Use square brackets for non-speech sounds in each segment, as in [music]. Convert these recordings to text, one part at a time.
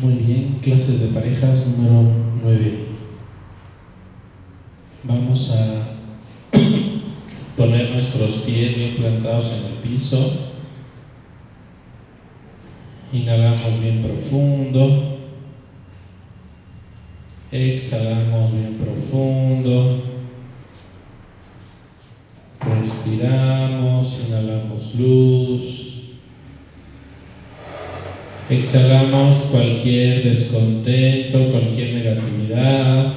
Muy bien, clases de parejas número 9. Vamos a [coughs] poner nuestros pies bien plantados en el piso. Inhalamos bien profundo. Exhalamos bien profundo. Respiramos, inhalamos luz. Exhalamos cualquier descontento, cualquier negatividad.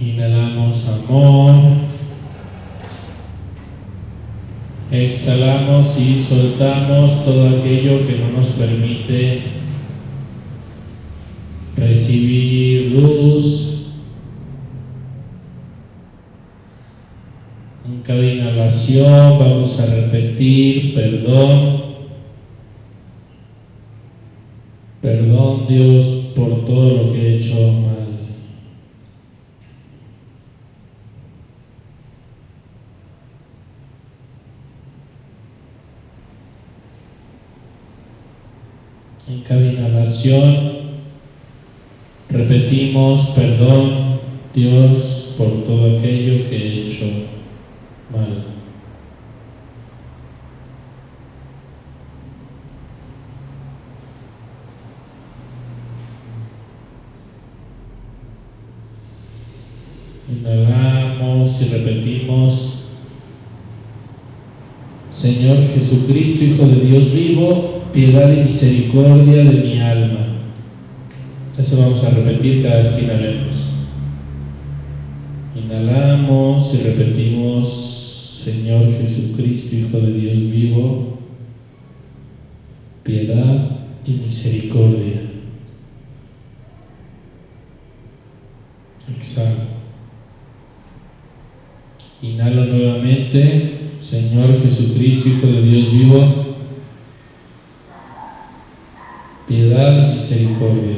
Inhalamos amor. Exhalamos y soltamos todo aquello que no nos permite recibir luz. En cada inhalación vamos a repetir perdón. Perdón Dios por todo lo que he hecho mal. En cada inhalación repetimos, perdón Dios por todo aquello que he hecho Inhalamos y repetimos, Señor Jesucristo, Hijo de Dios vivo, piedad y misericordia de mi alma. Eso vamos a repetir cada vez que inhalemos. Inhalamos y repetimos, Señor Jesucristo, Hijo de Dios vivo, piedad y misericordia. Exhalo. Inhalo nuevamente, Señor Jesucristo, Hijo de Dios vivo, piedad y misericordia.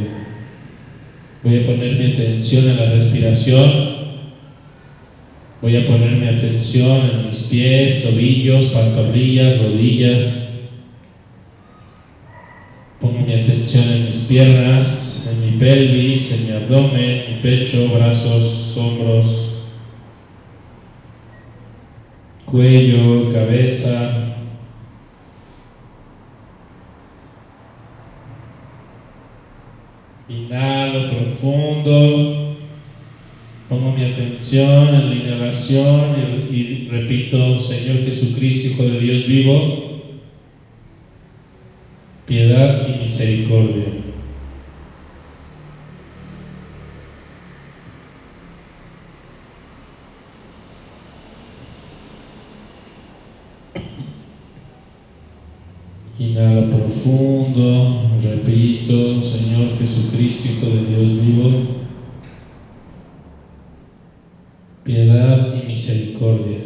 Voy a poner mi atención en la respiración. Voy a poner mi atención en mis pies, tobillos, pantorrillas, rodillas. Pongo mi atención en mis piernas, en mi pelvis, en mi abdomen, mi pecho, brazos, hombros, cuello, cabeza, Inhalo profundo. Pongo mi atención en la inhalación y, y, repito, Señor Jesucristo, Hijo de Dios vivo, piedad y misericordia. Inhalo profundo, repito, Señor Jesucristo, Hijo de Dios vivo, piedad y misericordia.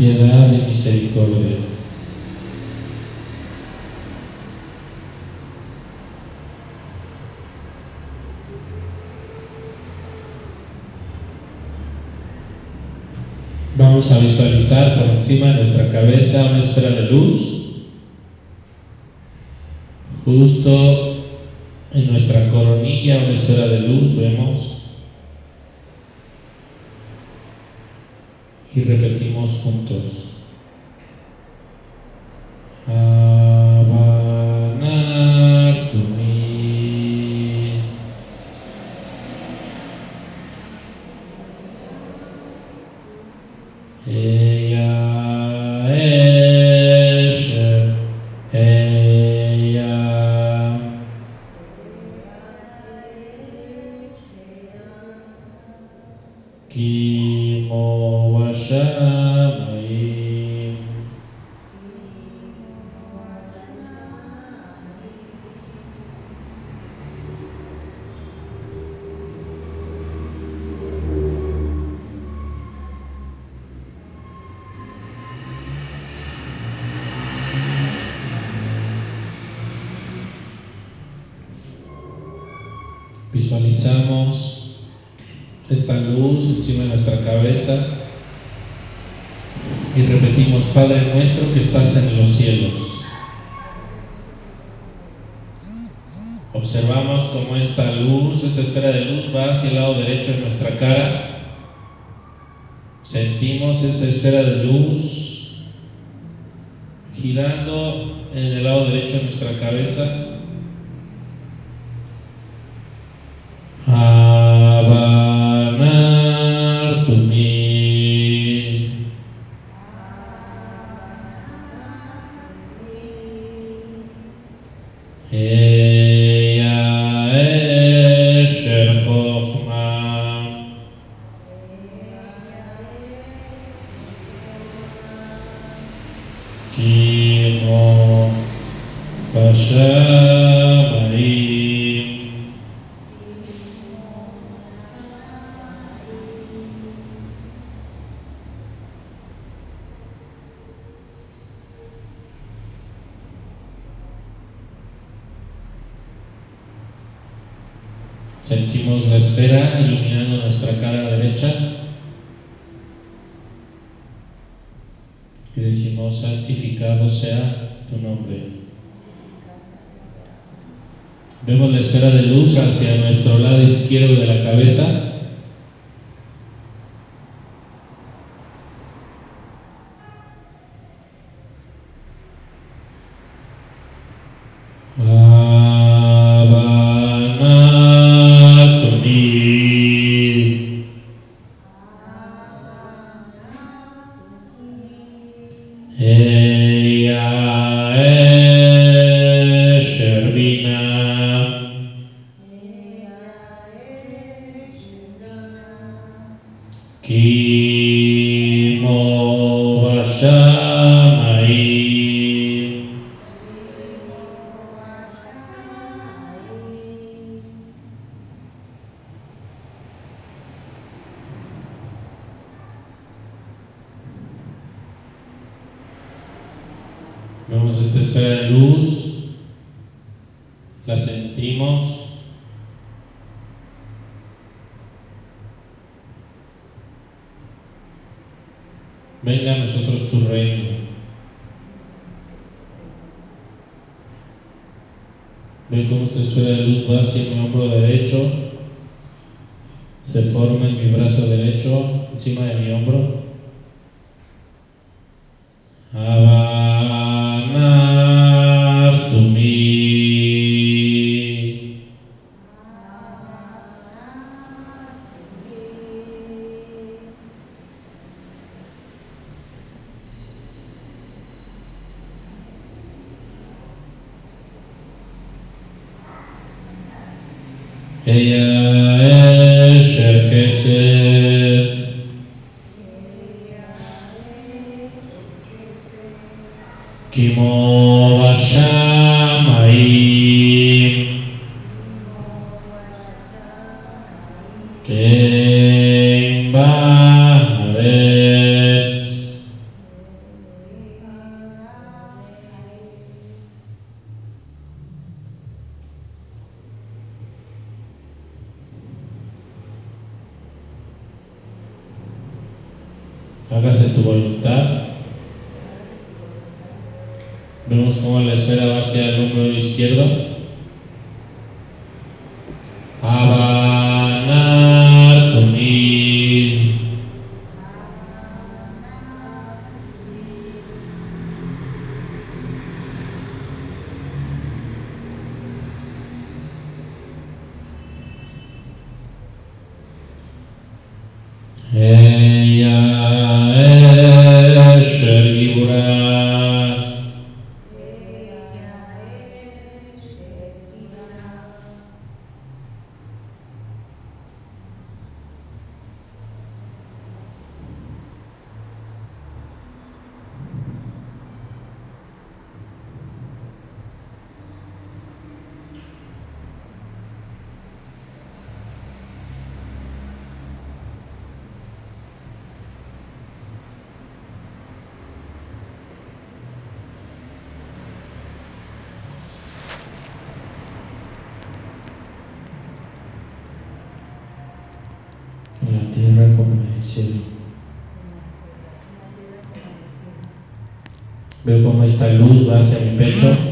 piedad y misericordia. Vamos a visualizar por encima de nuestra cabeza una esfera de luz justo en nuestra coronilla una esfera de luz vemos y repetimos juntos. Ah. izquierdo de la cabeza tu reino. Ve cómo esta esfera de luz va hacia como en el cielo. Veo cómo esta luz va hacia mi pecho.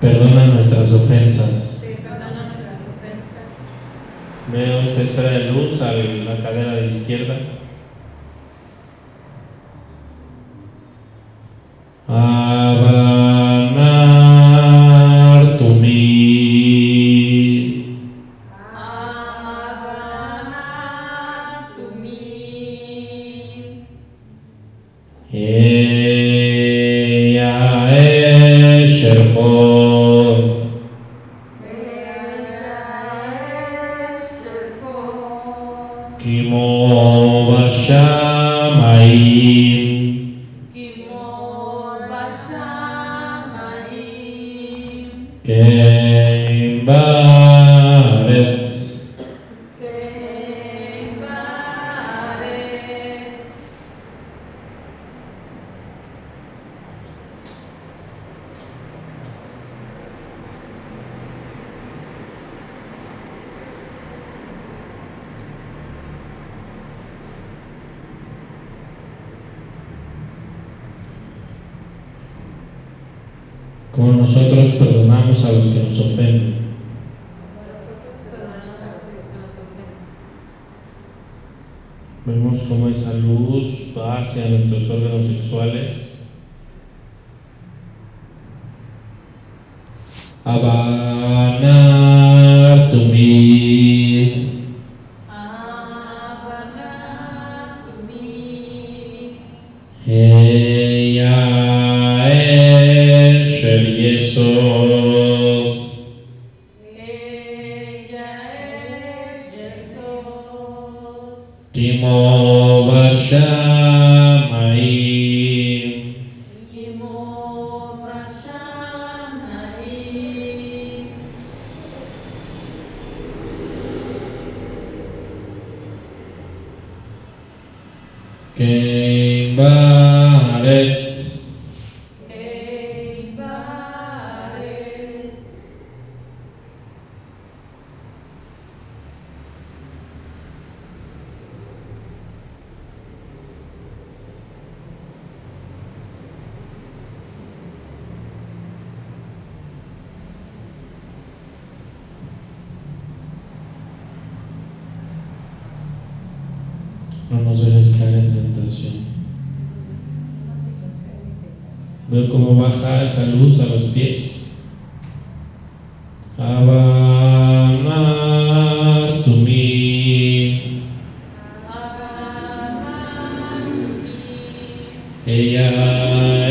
Perdona nuestras ofensas. Veo esta esfera de luz a la cadera de izquierda. Yeah.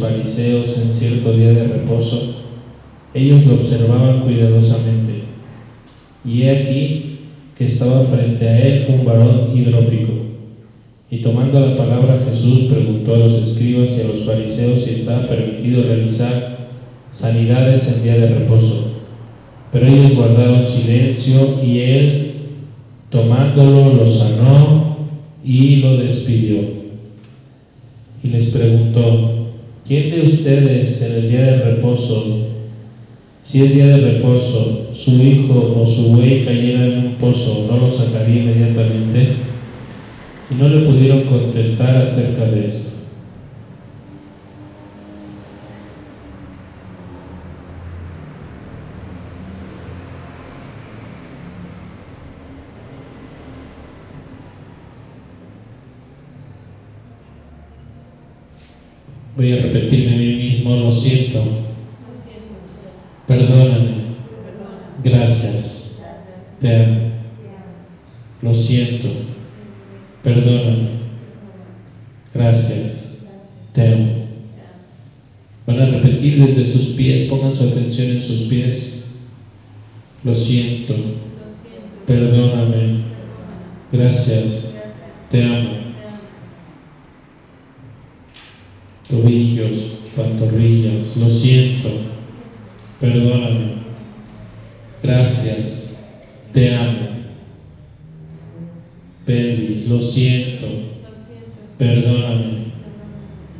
Fariseos en cierto día de reposo, ellos lo observaban cuidadosamente. Y he aquí que estaba frente a él un varón hidrópico. Y tomando la palabra Jesús preguntó a los escribas y a los fariseos si estaba permitido realizar sanidades en día de reposo. Pero ellos guardaron silencio y él, tomándolo, lo sanó y lo despidió. Y les preguntó, ¿quién de ustedes en el día de reposo, si es día de reposo, su hijo o su buey cayera en un pozo, no lo sacaría inmediatamente? Y no le pudieron contestar acerca de esto. Voy a repetirme a mí mismo, lo siento, Lo siento. perdóname, Perdona. gracias, Gracias. te amo, Te amo. lo siento, perdóname, gracias, Gracias. te amo. Te amo. Van a repetir desde sus pies, pongan su atención en sus pies. Lo siento, Lo siento. perdóname, Perdóname. gracias, Gracias. te amo. tobillos, pantorrillas, lo siento, perdóname, gracias, te amo, pelvis, lo siento, perdóname,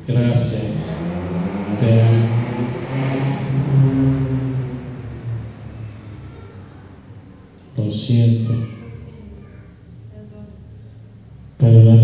gracias, te amo. Lo siento. Perdóname.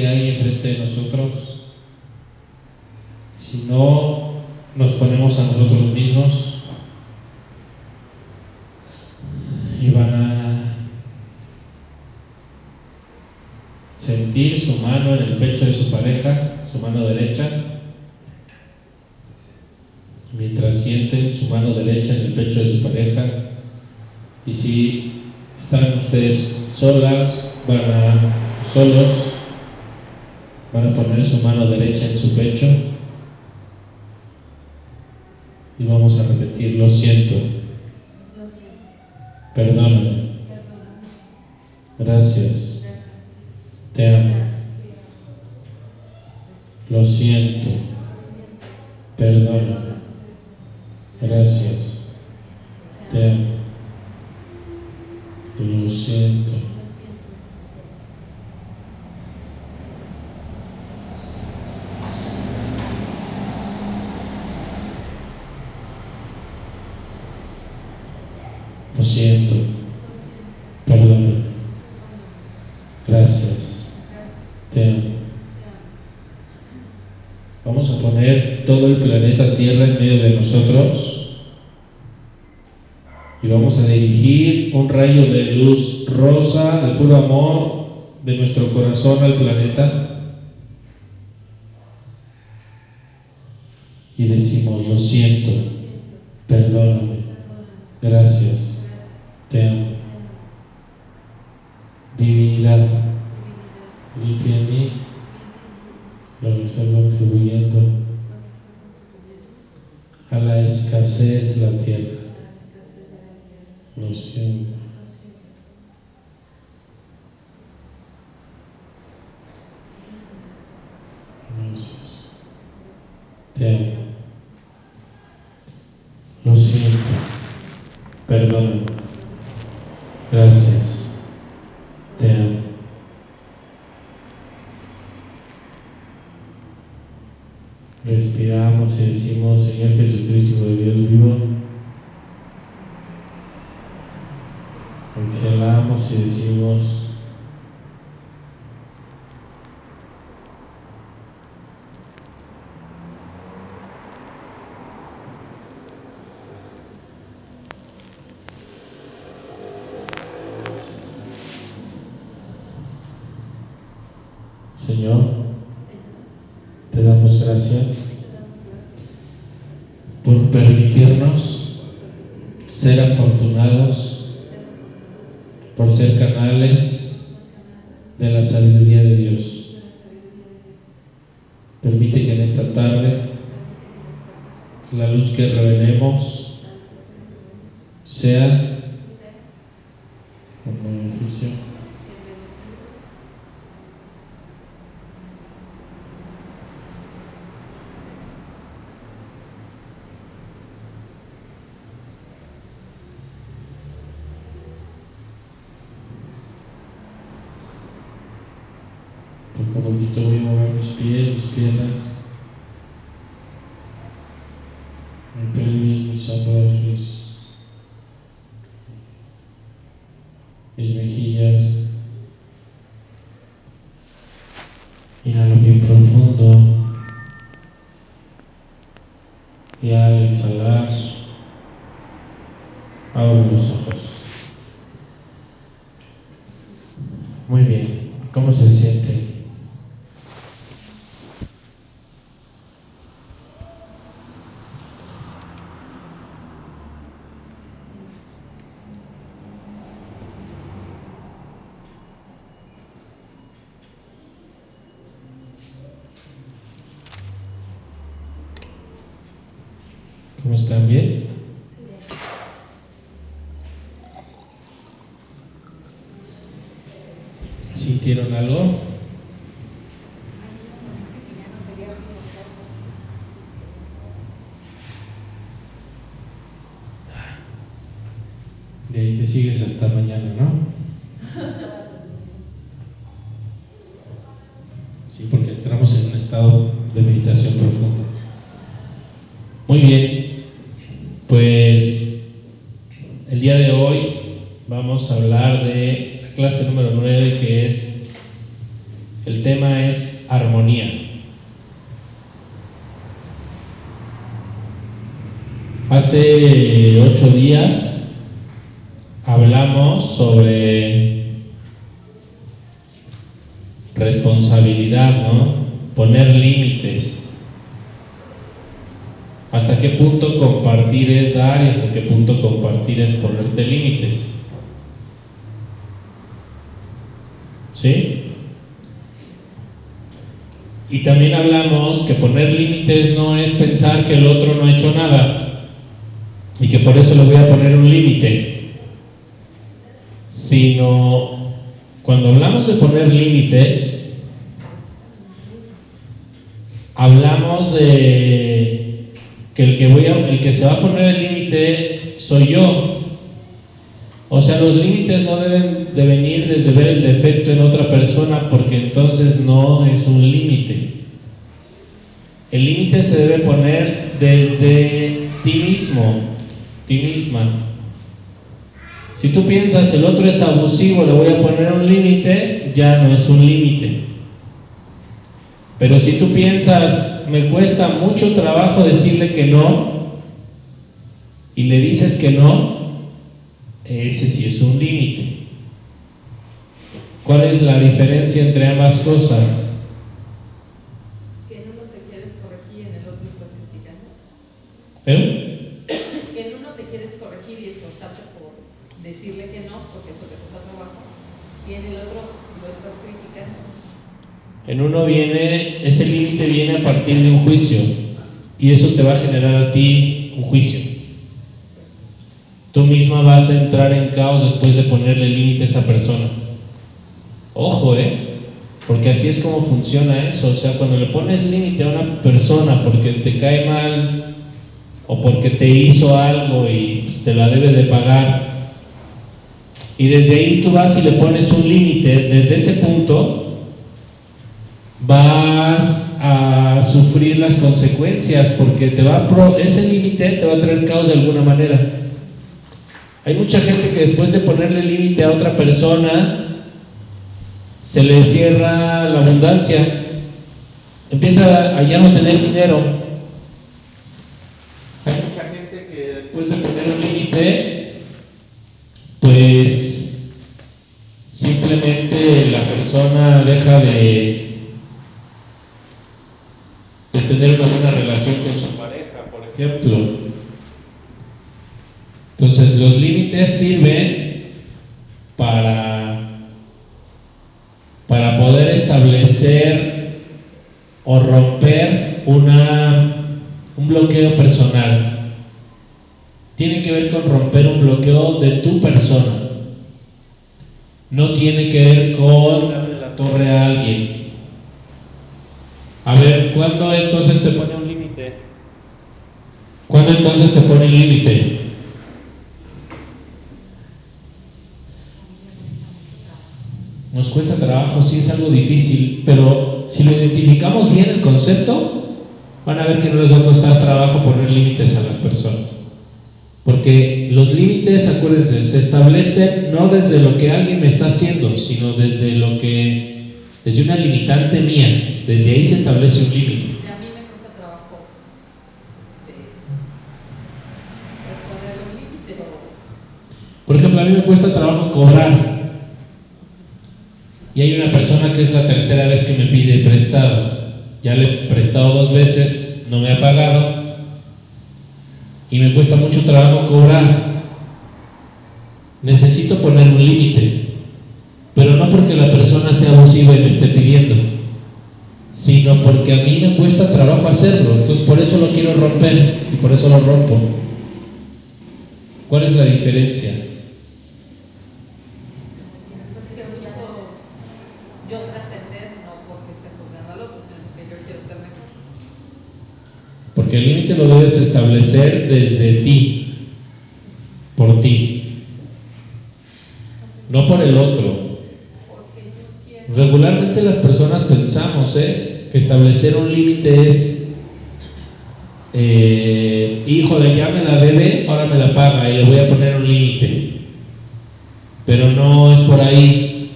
que hay enfrente de nosotros, si no nos ponemos a nosotros mismos, y van a sentir su mano en el pecho de su pareja, su mano derecha, mientras sienten su mano derecha en el pecho de su pareja, y si están ustedes solas, van a solos, lo siento. personal exhalamos y decimos están? ¿Bien? ¿Sintieron algo? De ahí te sigues hasta mañana, ¿no? Sí, porque entramos en un estado de meditación profunda. Muy bien, pues el día de hoy vamos a hablar de la clase número 9 que es, el tema es armonía. Hace ocho hablamos sobre responsabilidad, ¿no? Poner límites. ¿Hasta qué punto compartir es dar y hasta qué punto compartir es ponerte límites? ¿Sí? Y también hablamos que poner límites no es pensar que el otro no ha hecho nada y que por eso le voy a poner un límite, sino cuando hablamos de poner límites, hablamos de que el que, voy a, el que se va a poner el límite soy yo. O sea, los límites no deben de venir desde ver el defecto en otra persona porque entonces no es un límite. El límite se debe poner desde ti mismo, ti misma. Si tú piensas el otro es abusivo, le voy a poner un límite, ya no es un límite. Pero si tú piensas, me cuesta mucho trabajo decirle que no, y le dices que no, ese sí es un límite. ¿Cuál es la diferencia entre ambas cosas? Que en uno te quieres corregir y en el otro estás criticando. ¿Eh? Que en uno te quieres corregir y esforzarte por decirle que no, porque eso te cuesta trabajo, y en el otro lo estás criticando. En uno viene, ese límite viene a partir de un juicio y eso te va a generar a ti un juicio. Tú misma vas a entrar en caos después de ponerle límite a esa persona. Ojo, ¿eh? Porque así es como funciona eso. O sea, cuando le pones límite a una persona porque te cae mal o porque te hizo algo y pues, te la debe de pagar, y desde ahí tú vas y le pones un límite, desde ese punto vas a sufrir las consecuencias porque te va a pro, ese límite te va a traer caos de alguna manera. Hay mucha gente que después de ponerle límite a otra persona se le cierra la abundancia, empieza a ya no tener dinero. Deja de de tener una buena relación con su pareja, por ejemplo. Entonces los límites sirven para, para poder establecer o romper una, un bloqueo personal. Tiene que ver con romper un bloqueo de tu persona. No tiene que ver con torre a alguien. A ver, ¿cuándo entonces se pone un límite? ¿Cuándo entonces se pone el límite? Nos cuesta trabajo, sí es algo difícil, pero si lo identificamos bien el concepto, van a ver que no les va a costar trabajo poner límites a las personas. Porque los límites, acuérdense, se establecen no desde lo que alguien me está haciendo, sino desde lo que, desde una limitante mía. Desde ahí se establece un límite. A mí me cuesta trabajo ponerle un límite o Por ejemplo, a mí me cuesta trabajo cobrar. Y hay una persona que es la tercera vez que me pide prestado. Ya le he prestado dos veces, no me ha pagado. Y me cuesta mucho trabajo cobrar. Necesito poner un límite. Pero no porque la persona sea abusiva y me esté pidiendo, sino porque a mí me cuesta trabajo hacerlo. Entonces por eso lo quiero romper y por eso lo rompo. ¿Cuál es la diferencia? Pues que busco yo trascender no porque esté juzgando al otro, sino porque yo quiero ser mejor. Porque el debes establecer desde ti, por ti, no por el otro. Regularmente las personas pensamos ¿eh? que establecer un límite es, eh, híjole, ya me la debe, ahora me la paga y le voy a poner un límite. Pero no es por ahí.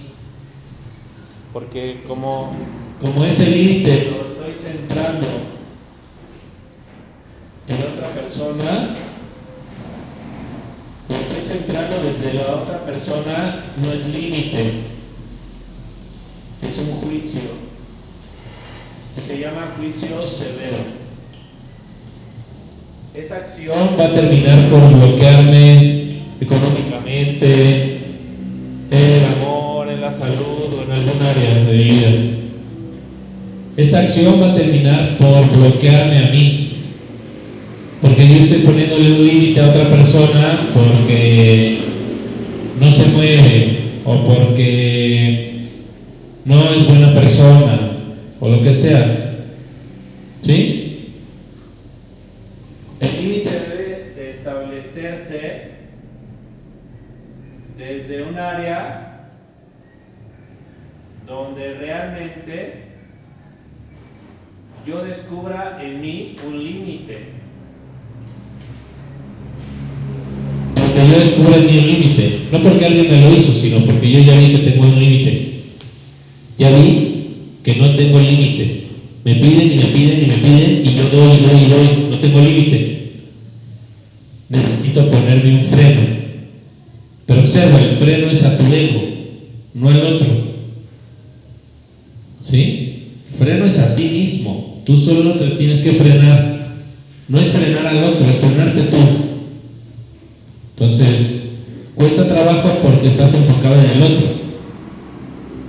Porque como, como ese límite lo estoy centrando en otra persona, lo estoy centrando desde la otra persona, no es límite, es un juicio que se llama juicio severo. Esa acción va a terminar por bloquearme económicamente, en el amor, en la salud o en algún área de vida. Esta acción va a terminar por bloquearme a mí, porque yo estoy poniéndole un límite a otra persona porque no se mueve o porque no es buena persona o lo que sea. ¿Sí? El límite debe de establecerse desde un área donde realmente yo descubra en mí un límite. Donde yo descubra en mí un límite. No porque alguien me lo hizo, sino porque yo ya vi que tengo un límite. Ya vi que no tengo límite. Me piden y me piden y me piden y yo doy y doy y doy. No tengo límite. Necesito ponerme un freno. Pero observa, el freno es a tu ego, no al otro. ¿Sí? El freno es a ti mismo. Tú solo te tienes que frenar. No es frenar al otro, es frenarte tú. Entonces, cuesta trabajo porque estás enfocado en el otro.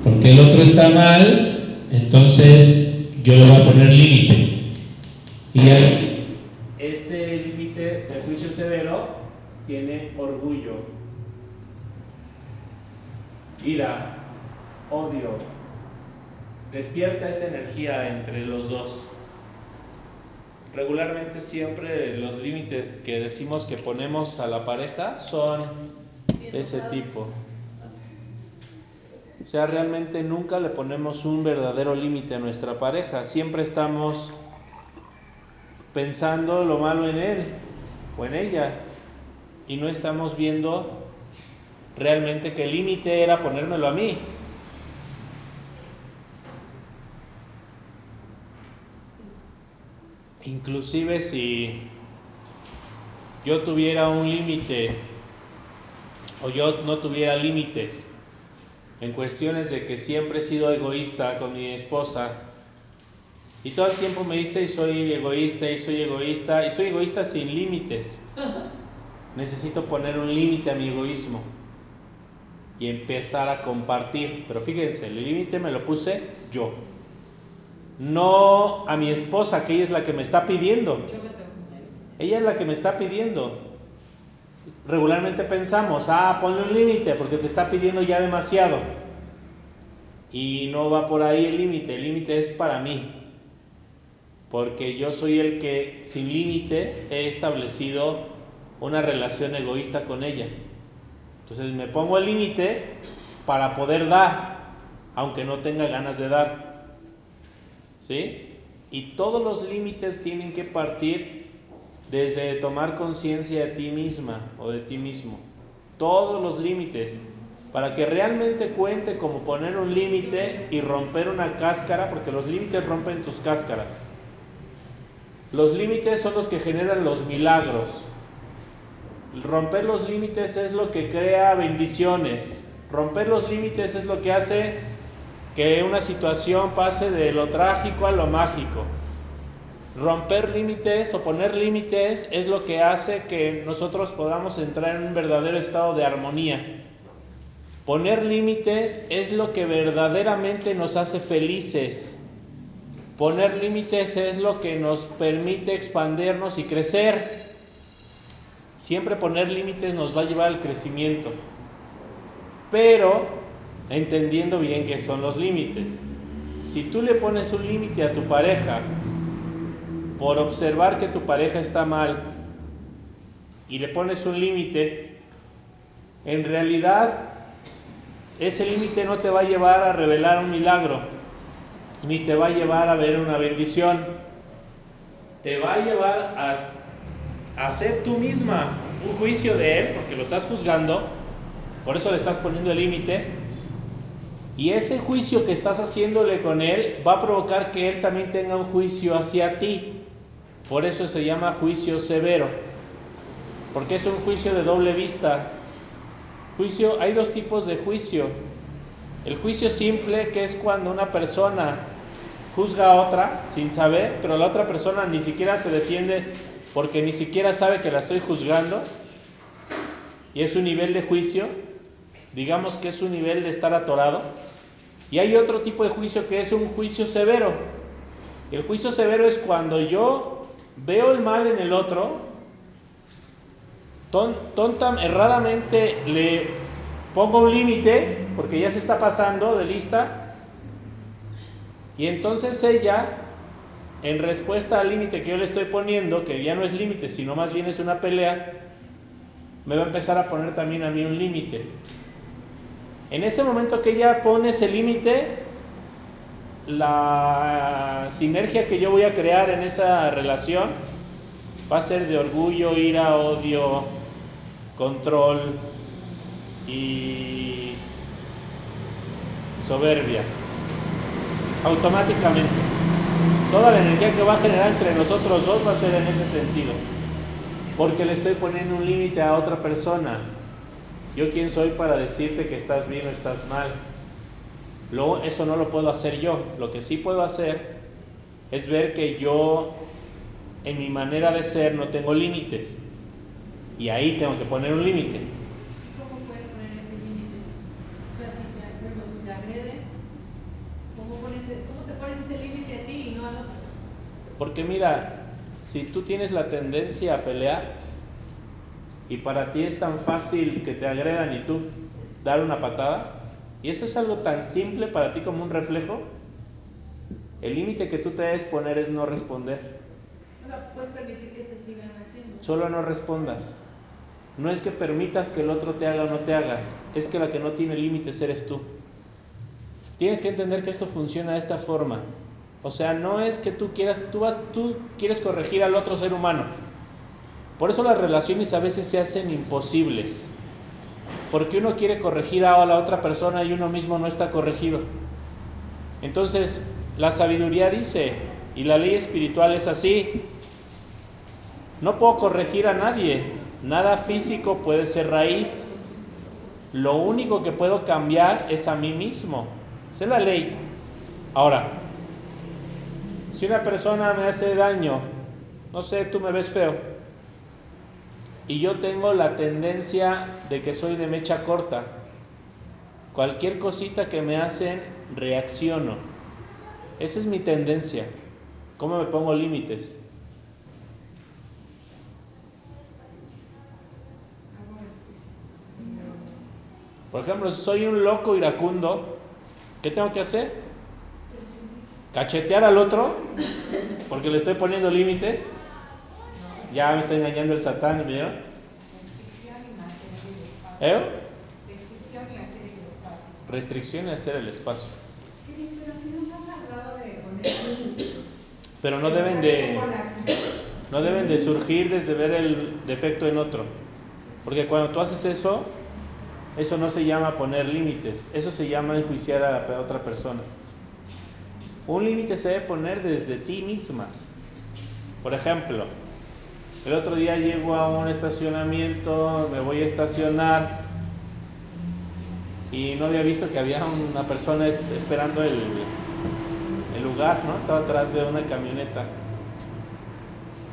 Porque el otro está mal, entonces yo le voy a poner límite. Y ahí, este límite de juicio severo tiene orgullo, ira, odio. Despierta esa energía entre los dos. Regularmente siempre los límites que decimos que ponemos a la pareja son ese tipo. O sea, realmente nunca le ponemos un verdadero límite a nuestra pareja. Siempre estamos pensando lo malo en él o en ella. Y no estamos viendo realmente el límite era ponérmelo a mí. Inclusive si yo tuviera un límite o yo no tuviera límites en cuestiones de que siempre he sido egoísta con mi esposa y todo el tiempo me dice y soy egoísta y soy egoísta y soy egoísta sin límites. [laughs] Necesito poner un límite a mi egoísmo y empezar a compartir. Pero fíjense, el límite me lo puse yo. No a mi esposa, que ella es la que me está pidiendo. Ella es la que me está pidiendo. Regularmente pensamos, ah, ponle un límite porque te está pidiendo ya demasiado. Y no va por ahí el límite, el límite es para mí. Porque yo soy el que sin límite he establecido una relación egoísta con ella. Entonces me pongo el límite para poder dar, aunque no tenga ganas de dar. ¿Sí? Y todos los límites tienen que partir desde tomar conciencia de ti misma o de ti mismo. Todos los límites. Para que realmente cuente como poner un límite y romper una cáscara, porque los límites rompen tus cáscaras. Los límites son los que generan los milagros. Romper los límites es lo que crea bendiciones. Romper los límites es lo que hace que una situación pase de lo trágico a lo mágico. Romper límites o poner límites es lo que hace que nosotros podamos entrar en un verdadero estado de armonía. Poner límites es lo que verdaderamente nos hace felices. Poner límites es lo que nos permite expandirnos y crecer. Siempre poner límites nos va a llevar al crecimiento. Pero entendiendo bien qué son los límites. Si tú le pones un límite a tu pareja por observar que tu pareja está mal y le pones un límite, en realidad ese límite no te va a llevar a revelar un milagro, ni te va a llevar a ver una bendición. Te va a llevar a hacer tú misma un juicio de él, porque lo estás juzgando, por eso le estás poniendo el límite. Y ese juicio que estás haciéndole con él va a provocar que él también tenga un juicio hacia ti. Por eso se llama juicio severo, porque es un juicio de doble vista. Juicio, hay dos tipos de juicio. El juicio simple, que es cuando una persona juzga a otra sin saber, pero la otra persona ni siquiera se defiende porque ni siquiera sabe que la estoy juzgando. Y es un nivel de juicio, digamos que es un nivel de estar atorado. Y hay otro tipo de juicio que es un juicio severo. El juicio severo es cuando yo veo el mal en el otro, tonta, erradamente le pongo un límite, porque ya se está pasando de lista, y entonces ella, en respuesta al límite que yo le estoy poniendo, que ya no es límite, sino más bien es una pelea, me va a empezar a poner también a mí un límite. En ese momento que ella pone ese límite, la sinergia que yo voy a crear en esa relación va a ser de orgullo, ira, odio, control y soberbia. Automáticamente. Toda la energía que va a generar entre nosotros dos va a ser en ese sentido. Porque le estoy poniendo un límite a otra persona. Yo quién soy para decirte que estás bien o estás mal. Luego, eso no lo puedo hacer yo. Lo que sí puedo hacer es ver que yo, en mi manera de ser, no tengo límites. Y ahí tengo que poner un límite. ¿Cómo puedes poner ese límite? O sea, si te, si te agrede, ¿cómo, pones, ¿cómo te pones ese límite a ti y no al otro? Porque mira, si tú tienes la tendencia a pelear y para ti es tan fácil que te agredan y tú dar una patada, y eso es algo tan simple para ti como un reflejo, el límite que tú te debes poner es no responder. O sea, puedes permitir que te sigan haciendo. Solo no respondas. No es que permitas que el otro te haga o no te haga, es que la que no tiene límites eres tú. Tienes que entender que esto funciona de esta forma. O sea, no es que tú quieras, tú vas, tú quieres corregir al otro ser humano. Por eso las relaciones a veces se hacen imposibles. Porque uno quiere corregir a la otra persona y uno mismo no está corregido. Entonces, la sabiduría dice, y la ley espiritual es así, no puedo corregir a nadie, nada físico puede ser raíz, lo único que puedo cambiar es a mí mismo, esa es la ley. Ahora, si una persona me hace daño, no sé, tú me ves feo, y yo tengo la tendencia de que soy de mecha corta, cualquier cosita que me hacen, reacciono. Esa es mi tendencia. ¿Cómo me pongo límites? Por ejemplo, si soy un loco iracundo, ¿qué tengo que hacer? ¿Cachetear al otro? Porque le estoy poniendo límites. Ya me está engañando el satán, ¿vieron? ¿Eh? Restricción y hacer el espacio. Pero no deben de no deben de surgir desde ver el defecto en otro. Porque cuando tú haces eso, eso no se llama poner límites, eso se llama enjuiciar a otra persona. Un límite se debe poner desde ti misma. Por ejemplo, el otro día llego a un estacionamiento, me voy a estacionar y no había visto que había una persona esperando el, el lugar, ¿no? Estaba atrás de una camioneta.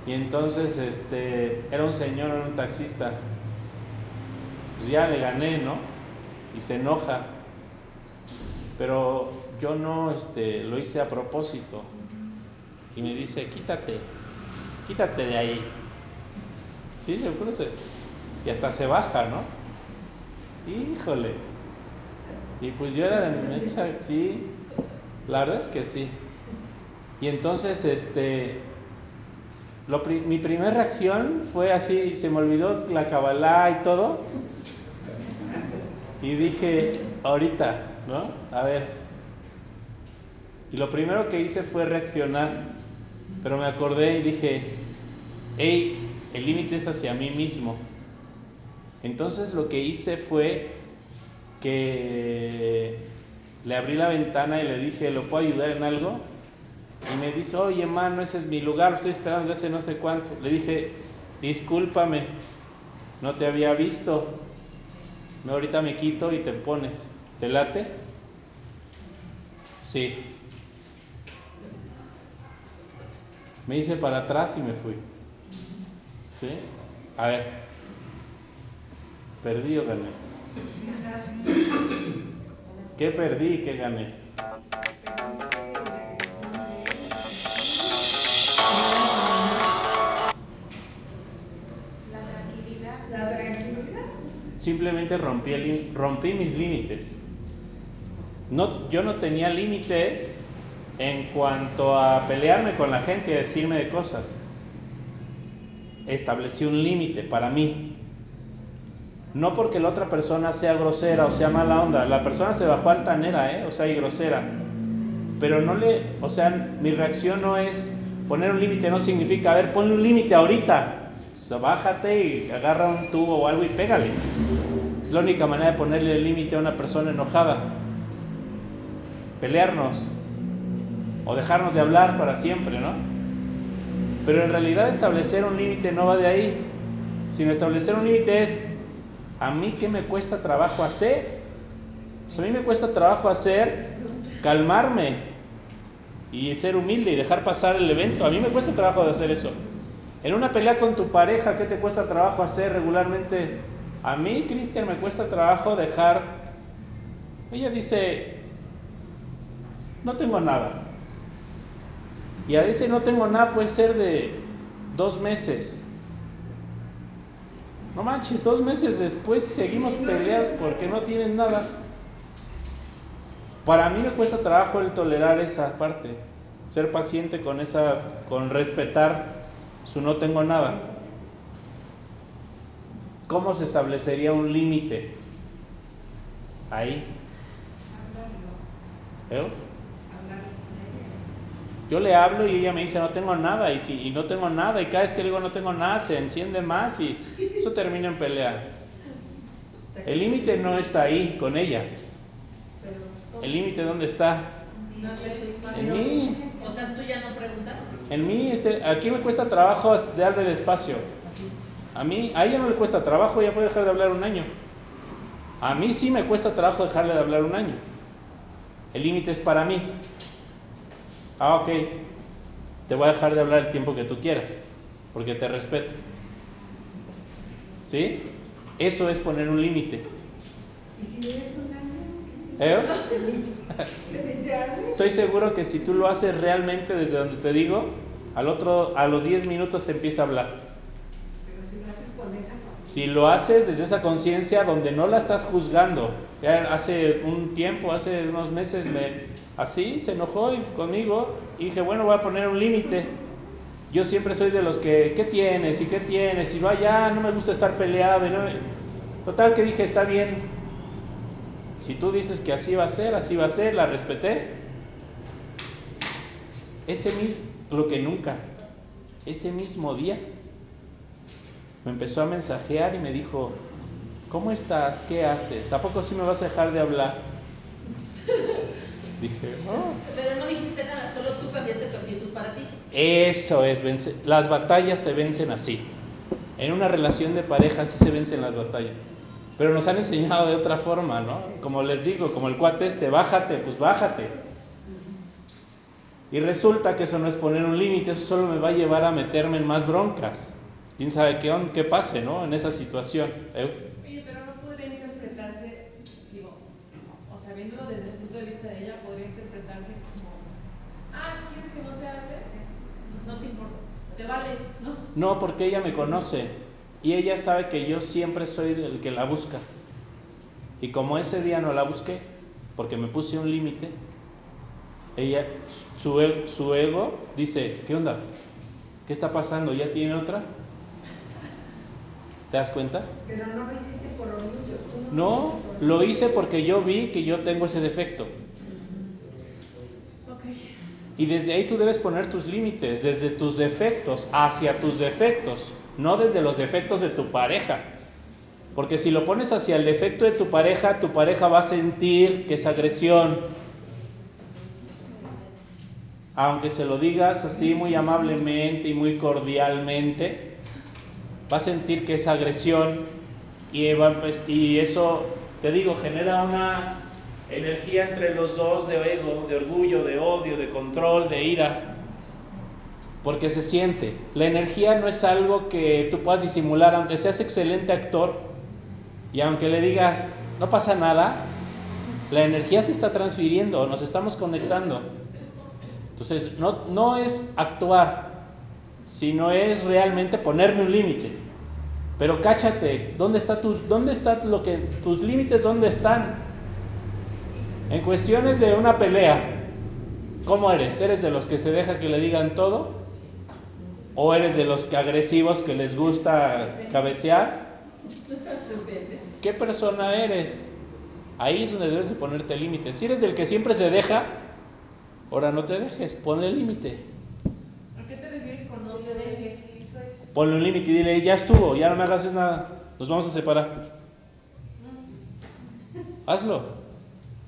Y entonces este, era un señor, era un taxista. Pues ya le gané, ¿no? Y se enoja. Pero yo no este, lo hice a propósito. y me dice, quítate, quítate de ahí. Sí, se cruce. Y hasta se baja, ¿no? Híjole. Y pues yo era de mecha, sí. La verdad es que sí. Y entonces, este, lo mi primera reacción fue así, se me olvidó la cabalá y todo. Y dije, ahorita, ¿no? A ver. Y lo primero que hice fue reaccionar. Pero me acordé y dije, hey, el límite es hacia mí mismo. Entonces lo que hice fue que le abrí la ventana y le dije, ¿lo puedo ayudar en algo? Y me dice, oye, mano, ese es mi lugar, estoy esperando desde no sé cuánto. Le dije, discúlpame, no te había visto. No, ahorita me quito y te pones. ¿Te late? Sí. Me hice para atrás y me fui. ¿Sí? A ver. ¿Perdí o gané? ¿Qué perdí y qué gané? La tranquilidad. La tranquilidad. Simplemente rompí, el rompí mis límites. No, yo no tenía límites en cuanto a pelearme con la gente y a decirme de cosas. Establecí un límite para mí. No porque la otra persona sea grosera o sea mala onda. La persona se bajó altanera, ¿eh? O sea, y grosera. Pero no le, o sea, mi reacción no es poner un límite, no significa, a ver, ponle un límite ahorita. O sea, bájate y agarra un tubo o algo y pégale. Es la única manera de ponerle el límite a una persona enojada. Pelearnos o dejarnos de hablar para siempre, ¿no? Pero en realidad establecer un límite no va de ahí, sino establecer un límite es a mí qué me cuesta trabajo hacer. Pues a mí me cuesta trabajo hacer calmarme y ser humilde y dejar pasar el evento. A mí me cuesta trabajo de hacer eso. En una pelea con tu pareja, ¿qué te cuesta trabajo hacer regularmente? A mí, Cristian, me cuesta trabajo dejar... Ella dice, no tengo nada. Y a ese no tengo nada puede ser de dos meses. No manches, dos meses después seguimos peleados porque no tienen nada. Para mí me cuesta trabajo el tolerar esa parte, ser paciente con esa, con respetar su no tengo nada. ¿Cómo se establecería un límite? Ahí. ¿Eh? Yo le hablo y ella me dice no tengo nada y si y no tengo nada y cada vez que le digo no tengo nada se enciende más y eso termina en pelea. El límite no está ahí con ella. El límite dónde está? En mí. O sea, tú ya no preguntas. En mí, este, aquí me cuesta trabajo darle el espacio. A mí, a ella no le cuesta trabajo, ella puede dejar de hablar un año. A mí sí me cuesta trabajo dejarle de hablar un año. El límite es para mí. Ah, ok. Te voy a dejar de hablar el tiempo que tú quieras, porque te respeto. ¿Sí? Eso es poner un límite. Y si un ¿Eh? Estoy seguro que si tú lo haces realmente desde donde te digo, al otro, a los 10 minutos te empieza a hablar. Pero si lo haces con esa conciencia. Si lo haces desde esa conciencia donde no la estás juzgando, hace un tiempo, hace unos meses, me, así se enojó conmigo y dije, bueno, voy a poner un límite. Yo siempre soy de los que, ¿qué tienes? ¿Y qué tienes? Y va ya, no me gusta estar peleado. Y no Total que dije, está bien. Si tú dices que así va a ser, así va a ser, la respeté. Ese mismo, lo que nunca, ese mismo día, me empezó a mensajear y me dijo, ¿cómo estás? ¿Qué haces? ¿A poco sí me vas a dejar de hablar? [laughs] Dije, no. Pero no dijiste nada, solo tú cambiaste tu actitud para ti. Eso es, vence- las batallas se vencen así. En una relación de pareja sí se vencen las batallas. Pero nos han enseñado de otra forma, ¿no? Como les digo, como el cuate este, bájate, pues bájate. Y resulta que eso no es poner un límite, eso solo me va a llevar a meterme en más broncas. ¿Quién sabe qué, qué pase, ¿no? En esa situación. ¿Eh? Oye, pero no podría interpretarse, digo, o sea, viéndolo desde el punto de vista de ella, podría interpretarse como, ah, ¿quieres que no te hable? No, porque ella me conoce y ella sabe que yo siempre soy el que la busca. Y como ese día no la busqué, porque me puse un límite, ella, su, e- su ego dice, ¿qué onda? ¿Qué está pasando? ¿Ya tiene otra? ¿Te das cuenta? Pero no lo hiciste por orgullo. Tú no, No, lo hice porque yo vi que yo tengo ese defecto. Y desde ahí tú debes poner tus límites, desde tus defectos hacia tus defectos, no desde los defectos de tu pareja. Porque si lo pones hacia el defecto de tu pareja, tu pareja va a sentir que es agresión. Aunque se lo digas así muy amablemente y muy cordialmente, va a sentir que es agresión y, va y eso, te digo, genera una energía entre los dos de ego, de orgullo, de odio, de control, de ira. Porque se siente. La energía no es algo que tú puedas disimular, aunque seas excelente actor y aunque le digas, no pasa nada, la energía se está transfiriendo, nos estamos conectando. Entonces, no, no es actuar, sino es realmente ponerme un límite. Pero cáchate, ¿dónde está tu, dónde está lo que tus límites dónde están? En cuestiones de una pelea, ¿cómo eres? ¿Eres de los que se deja que le digan todo? ¿O eres de los que agresivos que les gusta cabecear? ¿Qué persona eres? Ahí es donde debes de ponerte límites. Si eres del que siempre se deja, ahora no te dejes, ponle límite. ¿A qué te refieres con no te dejes? Eso es. Ponle un límite y dile, ya estuvo, ya no me hagas nada, nos vamos a separar. Hazlo.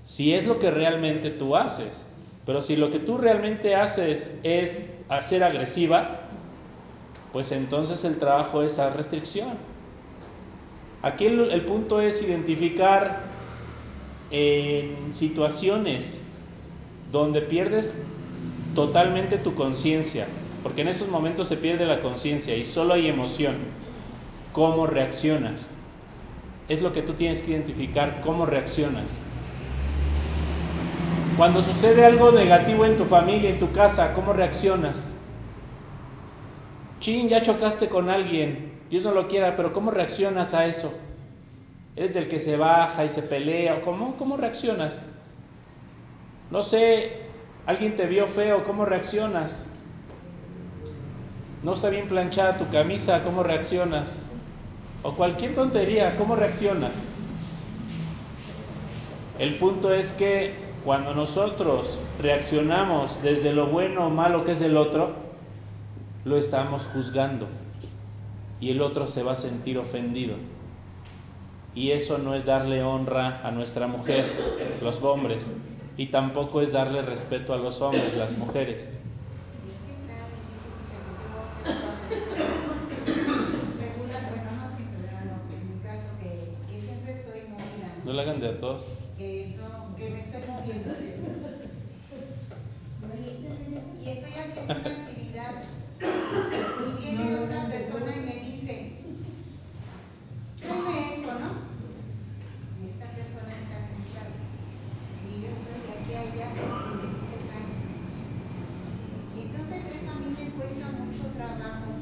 Si es lo que realmente tú haces. Pero si lo que tú realmente haces es hacer agresiva, pues entonces el trabajo es a restricción. Aquí el, el punto es identificar en situaciones donde pierdes totalmente tu conciencia, porque en esos momentos se pierde la conciencia y solo hay emoción. ¿Cómo reaccionas? Es lo que tú tienes que identificar, cómo reaccionas. Cuando sucede algo negativo en tu familia, en tu casa, ¿cómo reaccionas? Chin, ya chocaste con alguien, Dios no lo quiera, pero ¿cómo reaccionas a eso? ¿Eres del que se baja y se pelea? ¿Cómo, cómo reaccionas? No sé, alguien te vio feo, ¿cómo reaccionas? No está bien planchada tu camisa, ¿cómo reaccionas? O cualquier tontería, ¿cómo reaccionas? El punto es que cuando nosotros reaccionamos desde lo bueno o malo que es el otro, lo estamos juzgando y el otro se va a sentir ofendido. Y eso no es darle honra a nuestra mujer, los hombres, y tampoco es darle respeto a los hombres, las mujeres. Regular, bueno, no siempre. No, en mi caso que, que siempre estoy movida, No le hagan de a todos. Que, no, que me estoy moviendo. Y, y estoy haciendo una actividad y viene otra persona y me dice, tráeme eso, ¿no? Y esta persona está sentada. Y yo estoy de aquí a allá y me dice, tráeme. Y entonces eso a mí me cuesta mucho trabajo,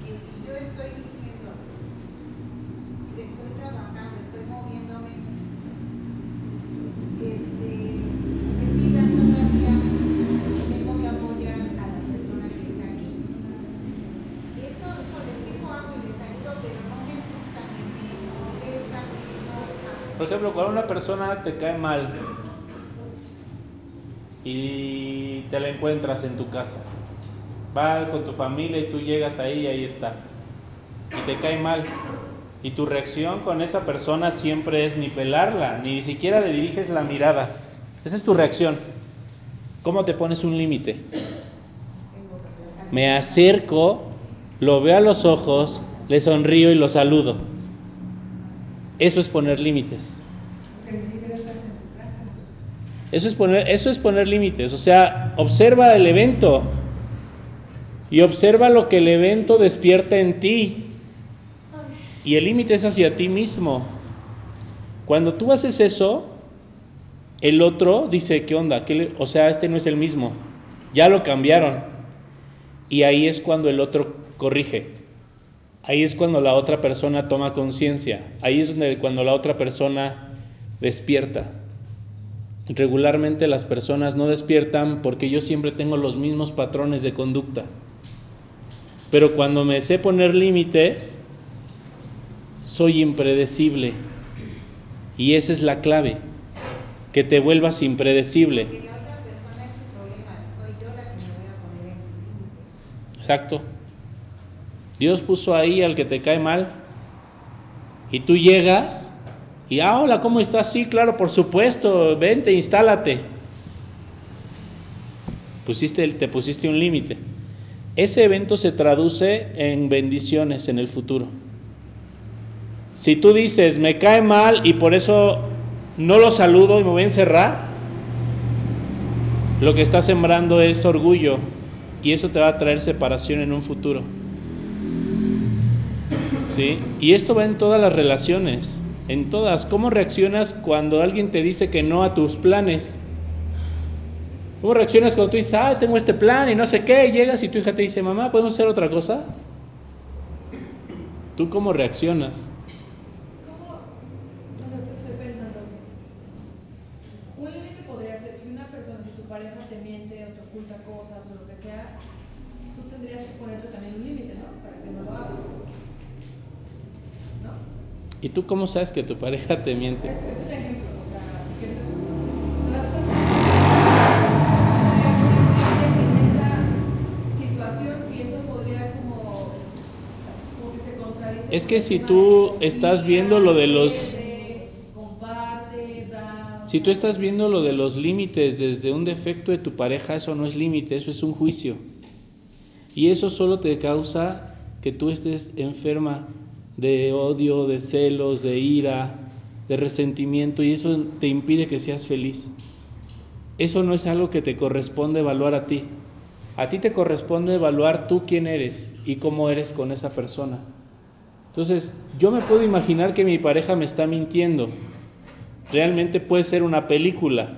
que si yo estoy diciendo, estoy trabajando, estoy moviéndome, este, me pidan todavía que tengo que apoyar a la persona que está aquí. Eso, híjole, sí lo hago y les ayudo, pero no me gusta, me molesta, me enoja. Por ejemplo, cuando una persona te cae mal y te la encuentras en tu casa, va con tu familia y tú llegas ahí y ahí está, y te cae mal, y tu reacción con esa persona siempre es ni pelarla, ni siquiera le diriges la mirada. Esa es tu reacción. ¿Cómo te pones un límite? Me acerco, lo veo a los ojos, le sonrío y lo saludo. Eso es poner límites. Porque ni siquiera estás en tu casa. Eso es poner, eso es poner límites. O sea, observa el evento y observa lo que el evento despierta en ti. Y el límite es hacia ti mismo. Cuando tú haces eso, el otro dice, ¿qué onda? ¿Qué o sea, este no es el mismo. Ya lo cambiaron. Y ahí es cuando el otro corrige. Ahí es cuando la otra persona toma conciencia. Ahí es donde cuando la otra persona despierta. Regularmente las personas no despiertan porque yo siempre tengo los mismos patrones de conducta. Pero cuando me sé poner límites, soy impredecible. Y esa es la clave, que te vuelvas impredecible. Exacto. Dios puso ahí al que te cae mal y tú llegas y, ah, hola, ¿cómo estás? Sí, claro, por supuesto, vente, instálate. Pusiste, te pusiste un límite. Ese evento se traduce en bendiciones en el futuro. Si tú dices, me cae mal y por eso no lo saludo y me voy a encerrar, lo que estás sembrando es orgullo y eso te va a traer separación en un futuro. ¿Sí? Y esto va en todas las relaciones, en todas. ¿Cómo reaccionas cuando alguien te dice que no a tus planes? ¿Cómo reaccionas cuando tú dices, ah, tengo este plan y no sé qué? Y llegas y tu hija te dice, mamá, ¿podemos hacer otra cosa? ¿Tú cómo reaccionas? ¿Y tú cómo sabes que tu pareja te miente? Es que si tú estás viendo lo de los... Si tú estás viendo lo de los límites desde un defecto de tu pareja, eso no es límite, eso es un juicio. Y eso solo te causa que tú estés enferma de odio, de celos, de ira, de resentimiento y eso te impide que seas feliz. Eso no es algo que te corresponde evaluar a ti. A ti te corresponde evaluar tú quién eres y cómo eres con esa persona. Entonces, yo me puedo imaginar que mi pareja me está mintiendo. Realmente puede ser una película.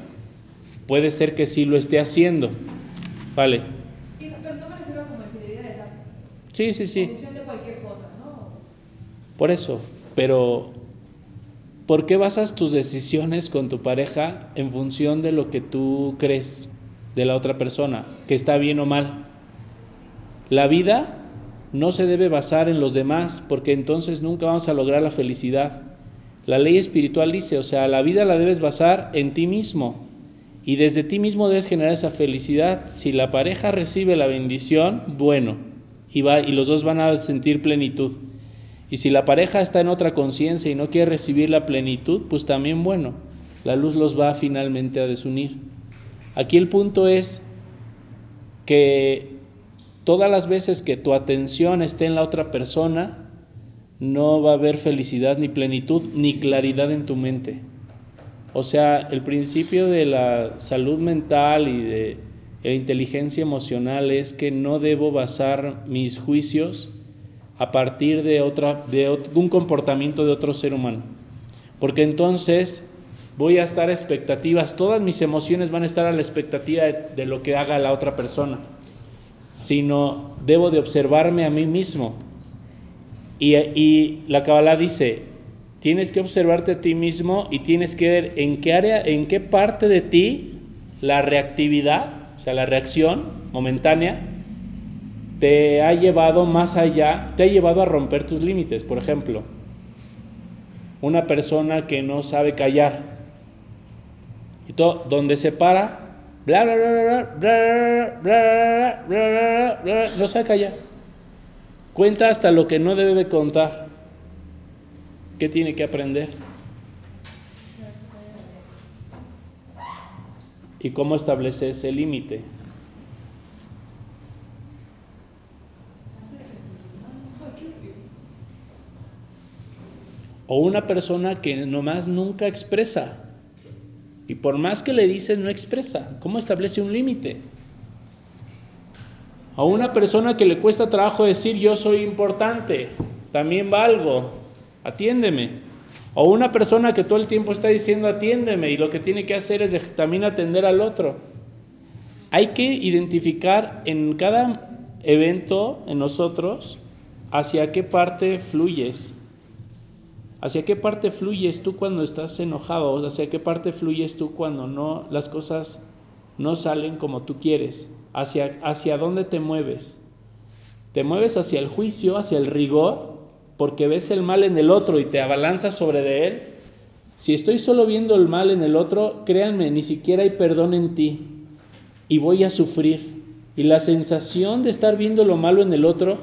Puede ser que sí lo esté haciendo. Vale. Sí, sí, sí. omisión de cualquier cosa, ¿no? Por eso. Pero, ¿por qué basas tus decisiones con tu pareja en función de lo que tú crees de la otra persona? Que está bien o mal. La vida no se debe basar en los demás porque entonces nunca vamos a lograr la felicidad. La ley espiritual dice, o sea, la vida la debes basar en ti mismo y desde ti mismo debes generar esa felicidad. Si la pareja recibe la bendición, bueno, y, va, y los dos van a sentir plenitud. Y si la pareja está en otra conciencia y no quiere recibir la plenitud, pues también bueno, la luz los va finalmente a desunir. Aquí el punto es que todas las veces que tu atención esté en la otra persona, no va a haber felicidad ni plenitud ni claridad en tu mente. O sea, el principio de la salud mental y de la inteligencia emocional es que no debo basar mis juicios a partir de, otra, de, un comportamiento de otro ser humano. Porque entonces voy a estar a expectativas, todas mis emociones van a estar a la expectativa de, de lo que haga la otra persona, sino debo de observarme a mí mismo. Y, y la Kabbalah dice, tienes que observarte a ti mismo y tienes que ver en qué área, en qué parte de ti la reactividad, o sea, la reacción momentánea, te ha llevado más allá, te ha llevado a romper tus límites. Por ejemplo, una persona que no sabe callar, y todo, donde se para, bla, bla, bla, bla, bla, bla, bla, no sabe callar. Cuenta hasta lo que no debe contar. ¿Qué tiene que aprender? ¿Y cómo establece ese límite? O una persona que nomás nunca expresa. Y por más que le dices, no expresa. ¿Cómo establece un límite? A una persona que le cuesta trabajo decir yo soy importante, también valgo, atiéndeme. O una persona que todo el tiempo está diciendo atiéndeme y lo que tiene que hacer es de- también atender al otro. Hay que identificar en cada evento en nosotros, ¿hacia qué parte fluyes? ¿Hacia qué parte fluyes tú cuando estás enojado? ¿Hacia qué parte fluyes tú cuando no las cosas no salen como tú quieres? ¿Hacia, hacia dónde te mueves? ¿Te mueves hacia el juicio, hacia el rigor, porque ves el mal en el otro y te abalanzas sobre de él? Si estoy solo viendo el mal en el otro, créanme, ni siquiera hay perdón en ti y voy a sufrir. Y la sensación de estar viendo lo malo en el otro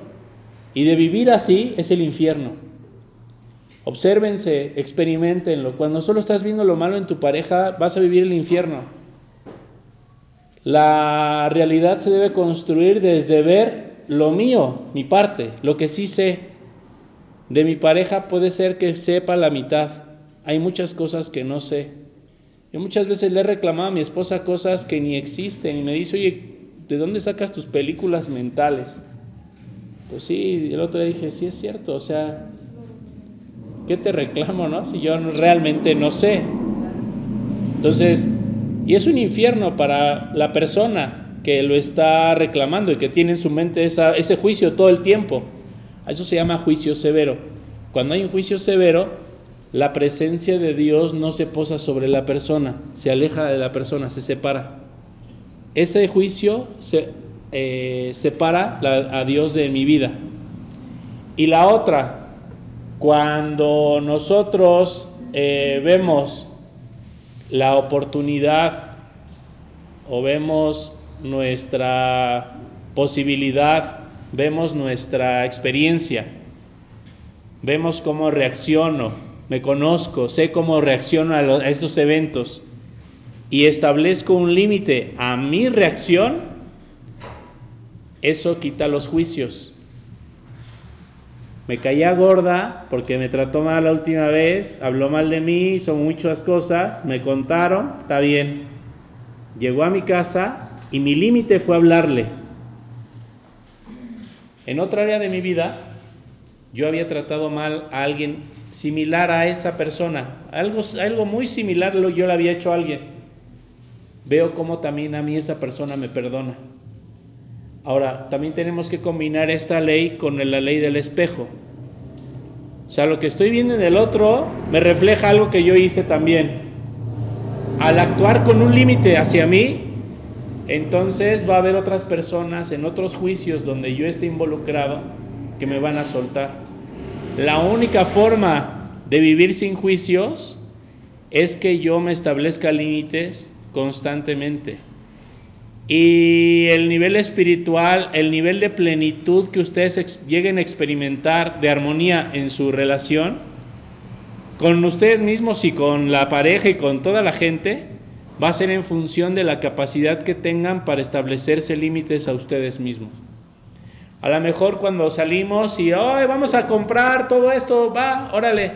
y de vivir así es el infierno. Obsérvense, experimentenlo. Cuando solo estás viendo lo malo en tu pareja, vas a vivir el infierno. La realidad se debe construir desde ver lo mío, mi parte, lo que sí sé. De mi pareja puede ser que sepa la mitad. Hay muchas cosas que no sé. Yo muchas veces le he reclamado a mi esposa cosas que ni existen y me dice, oye, ¿de dónde sacas tus películas mentales? Pues sí, el otro día dije, sí es cierto, o sea, ¿qué te reclamo, no? Si yo realmente no sé. Entonces, y es un infierno para la persona que lo está reclamando y que tiene en su mente ese juicio todo el tiempo. Eso se llama juicio severo. Cuando hay un juicio severo, la presencia de Dios no se posa sobre la persona, se aleja de la persona, se separa. Ese juicio se, eh, separa a Dios de mi vida. Y la otra, cuando nosotros eh, vemos la oportunidad o vemos nuestra posibilidad, vemos nuestra experiencia, vemos cómo reacciono, me conozco, sé cómo reacciono a, a esos eventos y establezco un límite a mi reacción, eso quita los juicios me caía gorda porque me trató mal la última vez, habló mal de mí, son muchas cosas, me contaron, está bien. Llegó a mi casa y mi límite fue hablarle. En otra área de mi vida, yo había tratado mal a alguien similar a esa persona, algo, algo muy similar yo le había hecho a alguien. Veo cómo también a mí esa persona me perdona. Ahora, también tenemos que combinar esta ley con la ley del espejo. O sea, lo que estoy viendo en el otro me refleja algo que yo hice también. Al actuar con un límite hacia mí, entonces va a haber otras personas en otros juicios donde yo esté involucrado que me van a soltar. La única forma de vivir sin juicios es que yo me establezca límites constantemente. Y el nivel espiritual, el nivel de plenitud que ustedes lleguen a experimentar de armonía en su relación, con ustedes mismos y con la pareja y con toda la gente, va a ser en función de la capacidad que tengan para establecerse límites a ustedes mismos. A lo mejor cuando salimos y hoy vamos a comprar todo esto, va, órale,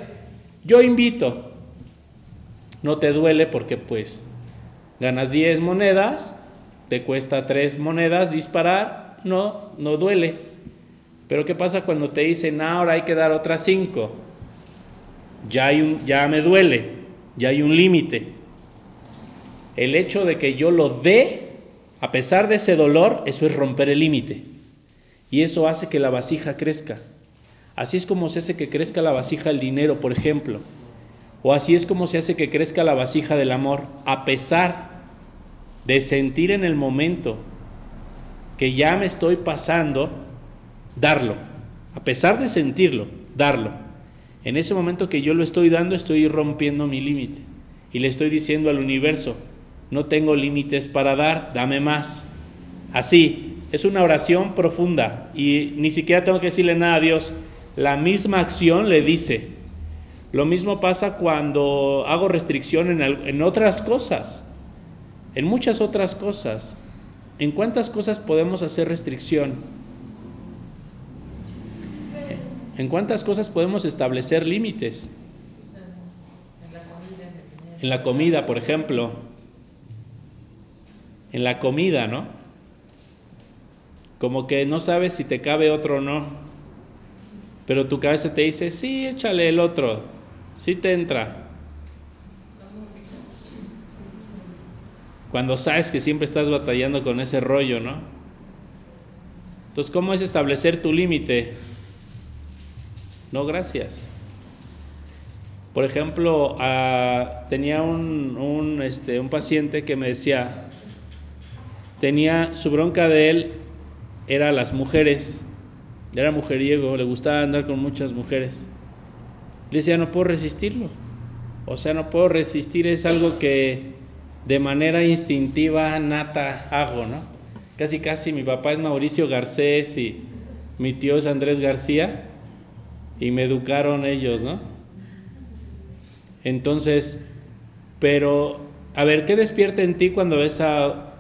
yo invito. No te duele porque pues ganas 10 monedas te cuesta tres monedas disparar, no, no duele. Pero ¿qué pasa cuando te dicen, ahora hay que dar otras cinco? Ya, hay un, ya me duele, ya hay un límite. El hecho de que yo lo dé, a pesar de ese dolor, eso es romper el límite. Y eso hace que la vasija crezca. Así es como se hace que crezca la vasija del dinero, por ejemplo. O así es como se hace que crezca la vasija del amor, a pesar de sentir en el momento que ya me estoy pasando, darlo. A pesar de sentirlo, darlo. En ese momento que yo lo estoy dando, estoy rompiendo mi límite. Y le estoy diciendo al universo, no tengo límites para dar, dame más. Así, es una oración profunda y ni siquiera tengo que decirle nada a Dios. La misma acción le dice. Lo mismo pasa cuando hago restricción en, en otras cosas en muchas otras cosas. ¿En cuántas cosas podemos hacer restricción? ¿En cuántas cosas podemos establecer límites? En la comida, por ejemplo. En la comida, ¿no? Como que no sabes si te cabe otro o no. Pero tu cabeza te dice, sí, échale el otro. Sí te entra. Cuando sabes que siempre estás batallando con ese rollo, ¿no? Entonces, ¿cómo es establecer tu límite? No, gracias. Por ejemplo, ah, tenía un, este, un paciente que me decía, tenía su bronca de él era las mujeres, era mujeriego, le gustaba andar con muchas mujeres. Le decía, no puedo resistirlo. O sea, no puedo resistir, es algo que de manera instintiva, nata, hago, ¿no? Casi, casi mi papá es Mauricio Garcés y mi tío es Andrés García y me educaron ellos, ¿no? Entonces, pero, a ver, ¿qué despierta en ti cuando ves a...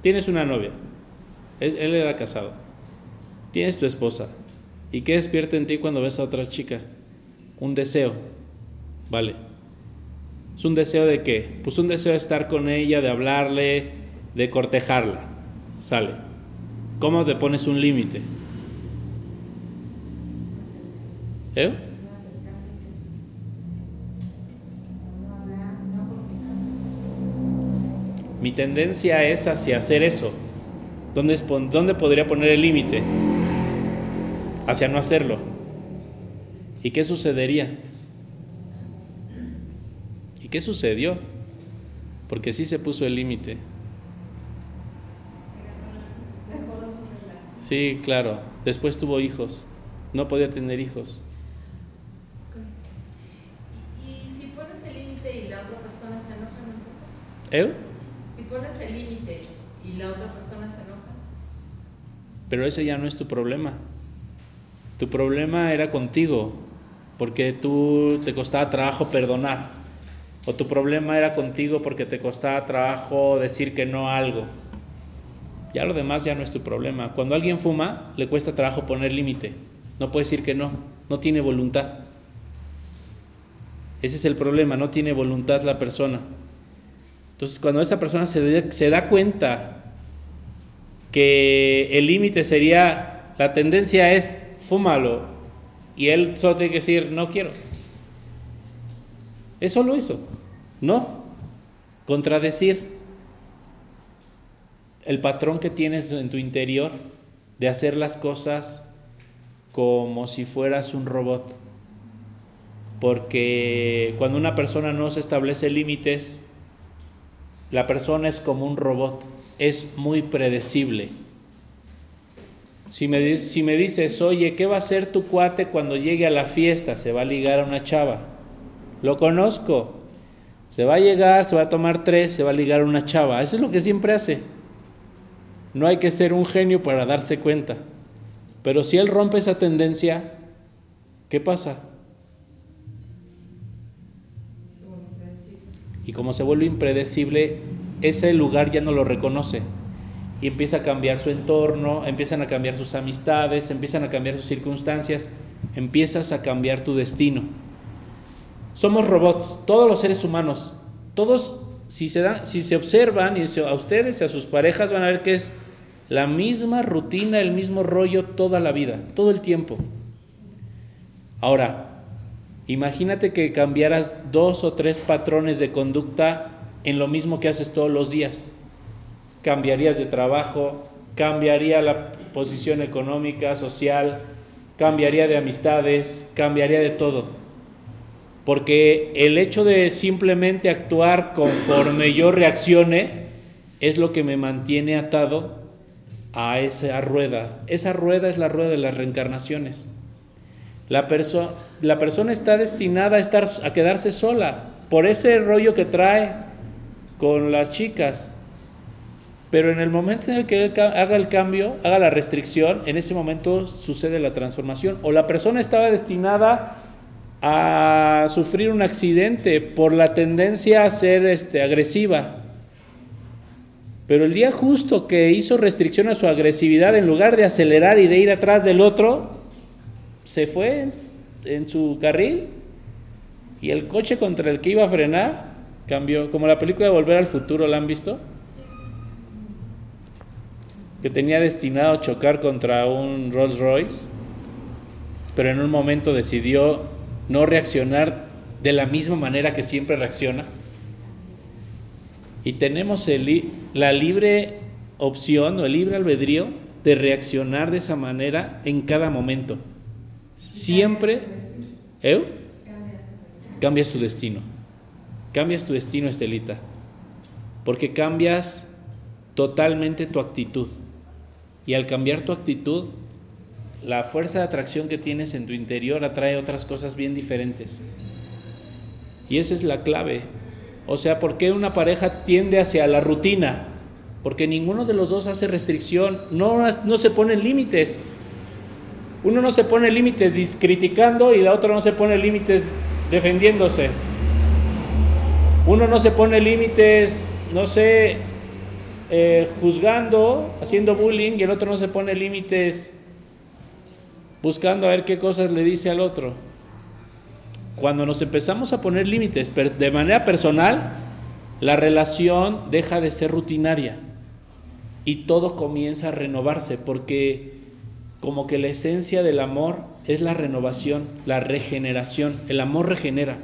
Tienes una novia, él, era casado, tienes tu esposa, ¿y qué despierta en ti cuando ves a otra chica? Un deseo, ¿vale? ¿Es un deseo de qué? Pues un deseo de estar con ella, de hablarle, de cortejarla, sale. ¿Cómo te pones un límite? ¿Eh? Mi tendencia es hacia hacer eso. ¿Dónde, dónde podría poner el límite? Hacia no hacerlo. ¿Y qué sucedería? ¿Y qué sucedió? Porque sí se puso el límite. Sí, claro. Después tuvo hijos. No podía tener hijos. Y si pones el límite y la otra persona se enoja. ¿Eh? Si pones el límite y la otra persona se enoja, Pero ese ya no es tu problema. Tu problema era contigo, porque tú te costaba trabajo perdonar. O tu problema era contigo porque te costaba trabajo decir que no a algo. Ya lo demás ya no es tu problema. Cuando alguien fuma, le cuesta trabajo poner límite. No puede decir que no, no tiene voluntad. Ese es el problema, no tiene voluntad la persona. Entonces, cuando esa persona se, da cuenta que el límite sería, la tendencia es fúmalo, y él solo tiene que decir, no quiero. Es solo eso, no. Contradecir el patrón que tienes en tu interior de hacer las cosas como si fueras un robot. Porque cuando una persona no se establece límites, la persona es como un robot, es muy predecible. Si me, si me dices, oye, ¿qué va a hacer tu cuate cuando llegue a la fiesta? Se va a ligar a una chava. Lo conozco. Se va a llegar, se va a tomar tres, se va a ligar una chava. Eso es lo que siempre hace. No hay que ser un genio para darse cuenta. Pero si él rompe esa tendencia, ¿qué pasa? Y como se vuelve impredecible, ese lugar ya no lo reconoce. Y empieza a cambiar su entorno, empiezan a cambiar sus amistades, empiezan a cambiar sus circunstancias, empiezas a cambiar tu destino. Somos robots, todos los seres humanos, todos, si se, dan, si se observan y a ustedes y a sus parejas van a ver que es la misma rutina, el mismo rollo toda la vida, todo el tiempo. Ahora, Imagínate que cambiaras dos o tres patrones de conducta en lo mismo que haces todos los días. Cambiarías de trabajo, cambiaría la posición económica, social, cambiaría de amistades, cambiaría de todo. Porque el hecho de simplemente actuar conforme yo reaccione es lo que me mantiene atado a esa rueda. Esa rueda es la rueda de las reencarnaciones. La, perso- la persona está destinada a, estar, a quedarse sola por ese rollo que trae con las chicas. Pero en el momento en el que haga el cambio, haga la restricción, en ese momento sucede la transformación. O la persona estaba destinada a sufrir un accidente por la tendencia a ser este, agresiva. Pero el día justo que hizo restricción a su agresividad, en lugar de acelerar y de ir atrás del otro, se fue en, su carril y el coche contra el que iba a frenar cambió. Como la película de Volver al Futuro, ¿la han visto? Que tenía destinado a chocar contra un Rolls Royce, pero en un momento decidió no reaccionar de la misma manera que siempre reacciona. Y tenemos el la libre opción o el libre albedrío de reaccionar de esa manera en cada momento. Siempre, ¿eh? cambias tu destino. Cambias tu destino, Estelita. Porque cambias totalmente tu actitud. Y al cambiar tu actitud, la fuerza de atracción que tienes en tu interior atrae otras cosas bien diferentes. Y esa es la clave. O sea, ¿por qué una pareja tiende hacia la rutina? Porque ninguno de los dos hace restricción, no, no se ponen límites. Uno no se pone límites criticando y la otra no se pone límites defendiéndose. Uno no se pone límites, no sé, eh, juzgando, haciendo bullying y el otro no se pone límites buscando a ver qué cosas le dice al otro. Cuando nos empezamos a poner límites de manera personal, la relación deja de ser rutinaria y todo comienza a renovarse porque como que la esencia del amor es la renovación, la regeneración. El amor regenera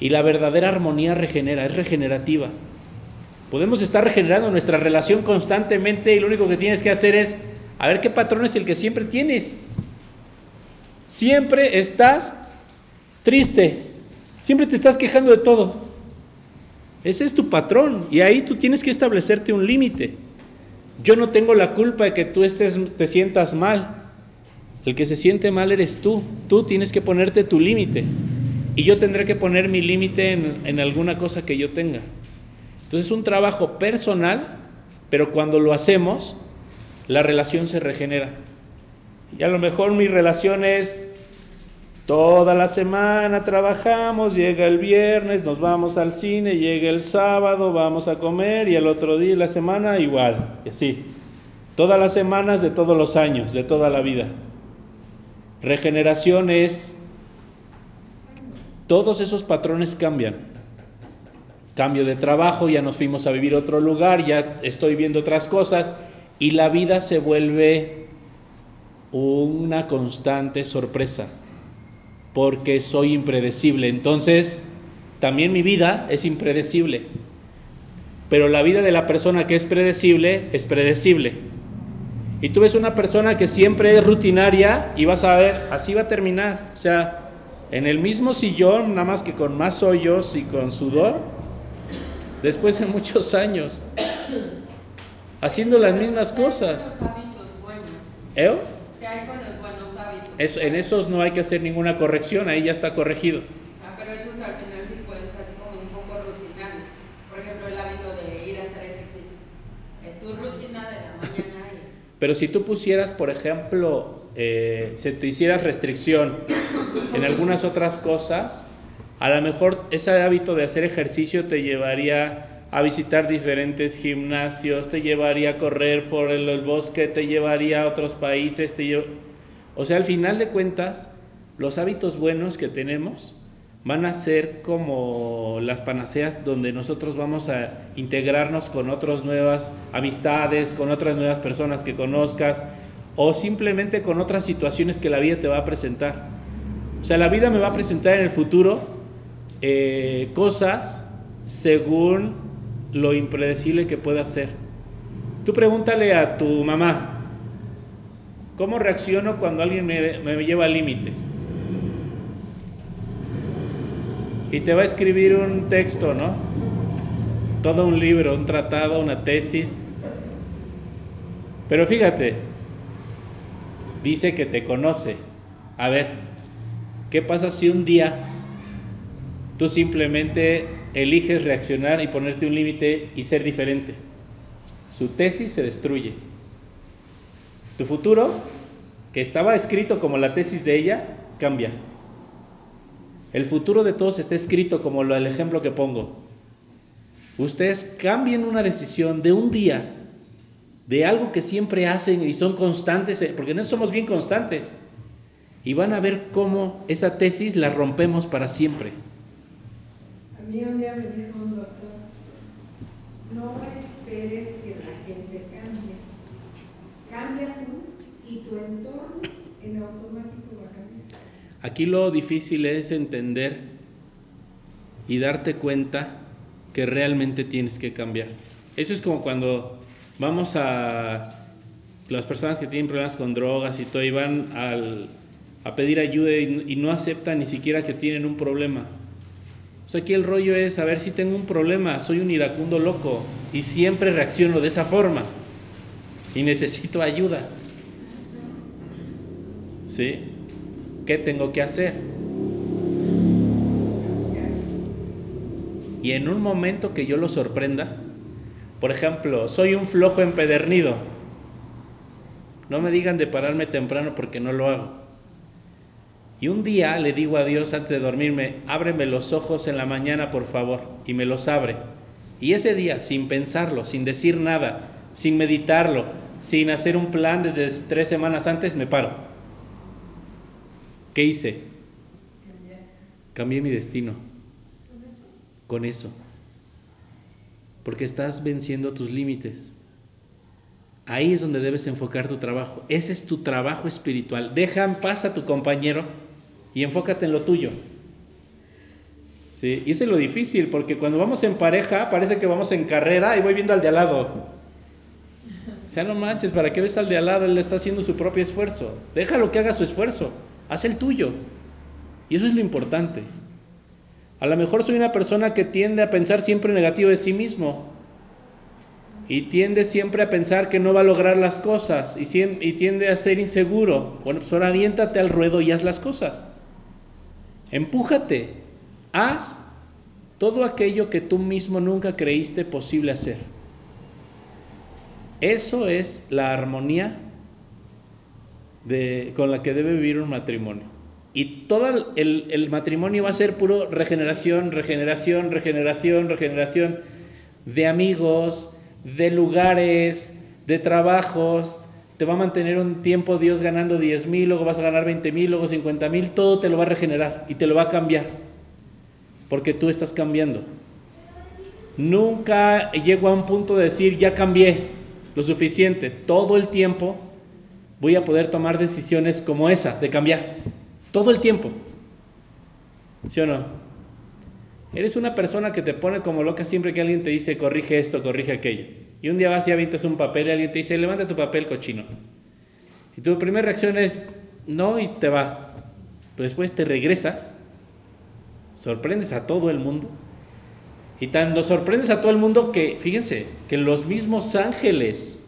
y la verdadera armonía regenera, es regenerativa. Podemos estar regenerando nuestra relación constantemente y lo único que tienes que hacer es a ver qué patrón es el que siempre tienes. Siempre estás triste, siempre te estás quejando de todo. Ese es tu patrón y ahí tú tienes que establecerte un límite. Yo no tengo la culpa de que tú estés, te sientas mal. El que se siente mal eres tú. Tú tienes que ponerte tu límite. Y yo tendré que poner mi límite en, en alguna cosa que yo tenga. Entonces es un trabajo personal, pero cuando lo hacemos, la relación se regenera. Y a lo mejor mi relación es toda la semana trabajamos, llega el viernes, nos vamos al cine, llega el sábado, vamos a comer y el otro día la semana igual, y así. Todas las semanas de todos los años, de toda la vida. Regeneración es, todos esos patrones cambian. Cambio de trabajo, ya nos fuimos a vivir a otro lugar, ya estoy viendo otras cosas y la vida se vuelve una constante sorpresa, porque soy impredecible. Entonces, también mi vida es impredecible. Pero la vida de la persona que es predecible es predecible. Y tú ves una persona que siempre es rutinaria y vas a ver, así va a terminar. O sea, en el mismo sillón, nada más que con más hoyos y con sudor, después de muchos años haciendo las mismas cosas. ¿Eh? ¿Qué hay con los buenos hábitos? Eso, en esos no hay que hacer ninguna corrección, ahí ya está corregido. Sea, pero esos al final sí pueden ser como un poco rutinarios. Por ejemplo, el hábito de ir a hacer ejercicio. Es tu rutina de la mañana. Y... Pero si tú pusieras, por ejemplo, eh, se te hicieras restricción en algunas otras cosas, a lo mejor ese hábito de hacer ejercicio te llevaría a visitar diferentes gimnasios, te llevaría a correr por el, bosque, te llevaría a otros países, te o sea, al final de cuentas, los hábitos buenos que tenemos van a ser como las panaceas donde nosotros vamos a integrarnos con otras nuevas amistades, con otras nuevas personas que conozcas o simplemente con otras situaciones que la vida te va a presentar. O sea, la vida me va a presentar en el futuro eh, cosas según lo impredecible que pueda ser. Tú pregúntale a tu mamá, ¿cómo reacciono cuando alguien me, me lleva al límite? Y te va a escribir un texto, ¿no? Todo un libro, un tratado, una tesis. Pero fíjate, dice que te conoce. A ver, ¿qué pasa si un día tú simplemente eliges reaccionar y ponerte un límite y ser diferente. Su tesis se destruye. Tu futuro, que estaba escrito como la tesis de ella, cambia. El futuro de todos está escrito como el ejemplo que pongo. Ustedes cambien una decisión de un día, de algo que siempre hacen y son constantes, eh, porque no somos bien constantes, y van a ver cómo esa tesis la rompemos para siempre mí un día me dijo un doctor, no esperes que la gente cambie. Cambia tú y tu entorno en automático va a cambiar. Aquí lo difícil es entender y darte cuenta que realmente tienes que cambiar. Eso es como cuando vamos a las personas que tienen problemas con drogas y todo, y van a pedir ayuda y no aceptan ni siquiera que tienen un problema. O sea, aquí el rollo es, a ver si tengo un problema, soy un iracundo loco y siempre reacciono de esa forma y necesito ayuda. ¿Sí? ¿Qué tengo que hacer? Y en un momento que yo lo sorprenda, por ejemplo, soy un flojo empedernido. No me digan de pararme temprano porque no lo hago. Y un día le digo a Dios antes de dormirme, ábreme los ojos en la mañana, por favor, y me los abre. Y ese día, sin pensarlo, sin decir nada, sin meditarlo, sin hacer un plan desde tres semanas antes, me paro. ¿Qué hice? Cambié mi destino ¿Con eso? Porque estás venciendo tus límites. Ahí es donde debes enfocar tu trabajo. Ese es tu trabajo espiritual. Deja en paz a tu compañero y enfócate en lo tuyo. ¿Sí? Y eso es lo difícil, porque cuando vamos en pareja parece que vamos en carrera y voy viendo al de al lado. O sea, no manches, ¿para qué ves al de al lado? Él está haciendo su propio esfuerzo. Déjalo que haga su esfuerzo. Haz el tuyo. Y eso es lo importante. A lo mejor soy una persona que tiende a pensar siempre negativo de sí mismo. Y tiende siempre a pensar que no va a lograr las cosas. Y, tiende a ser inseguro. Bueno, pues ahora aviéntate al ruedo y haz las cosas. Empújate. Haz todo aquello que tú mismo nunca creíste posible hacer. Eso es la armonía con la que debe vivir un matrimonio. Y todo el, el matrimonio va a ser puro regeneración, regeneración, regeneración, regeneración de amigos, de lugares, de trabajos. Te va a mantener un tiempo Dios ganando 10 mil, luego vas a ganar 20 mil, luego 50 mil, todo te lo va a regenerar y te lo va a cambiar. Porque tú estás cambiando. Nunca llego a un punto de decir, ya cambié lo suficiente. Todo el tiempo voy a poder tomar decisiones como esa, de cambiar. Todo el tiempo. ¿Sí o no? Eres una persona que te pone como loca siempre que alguien te dice, corrige esto, corrige aquello. Y un día vas y avientas un papel y alguien te dice, levanta tu papel, cochino. Y tu primera reacción es, no, y te vas. Pero después te regresas, sorprendes a todo el mundo. Y tanto sorprendes a todo el mundo que, fíjense, que los mismos ángeles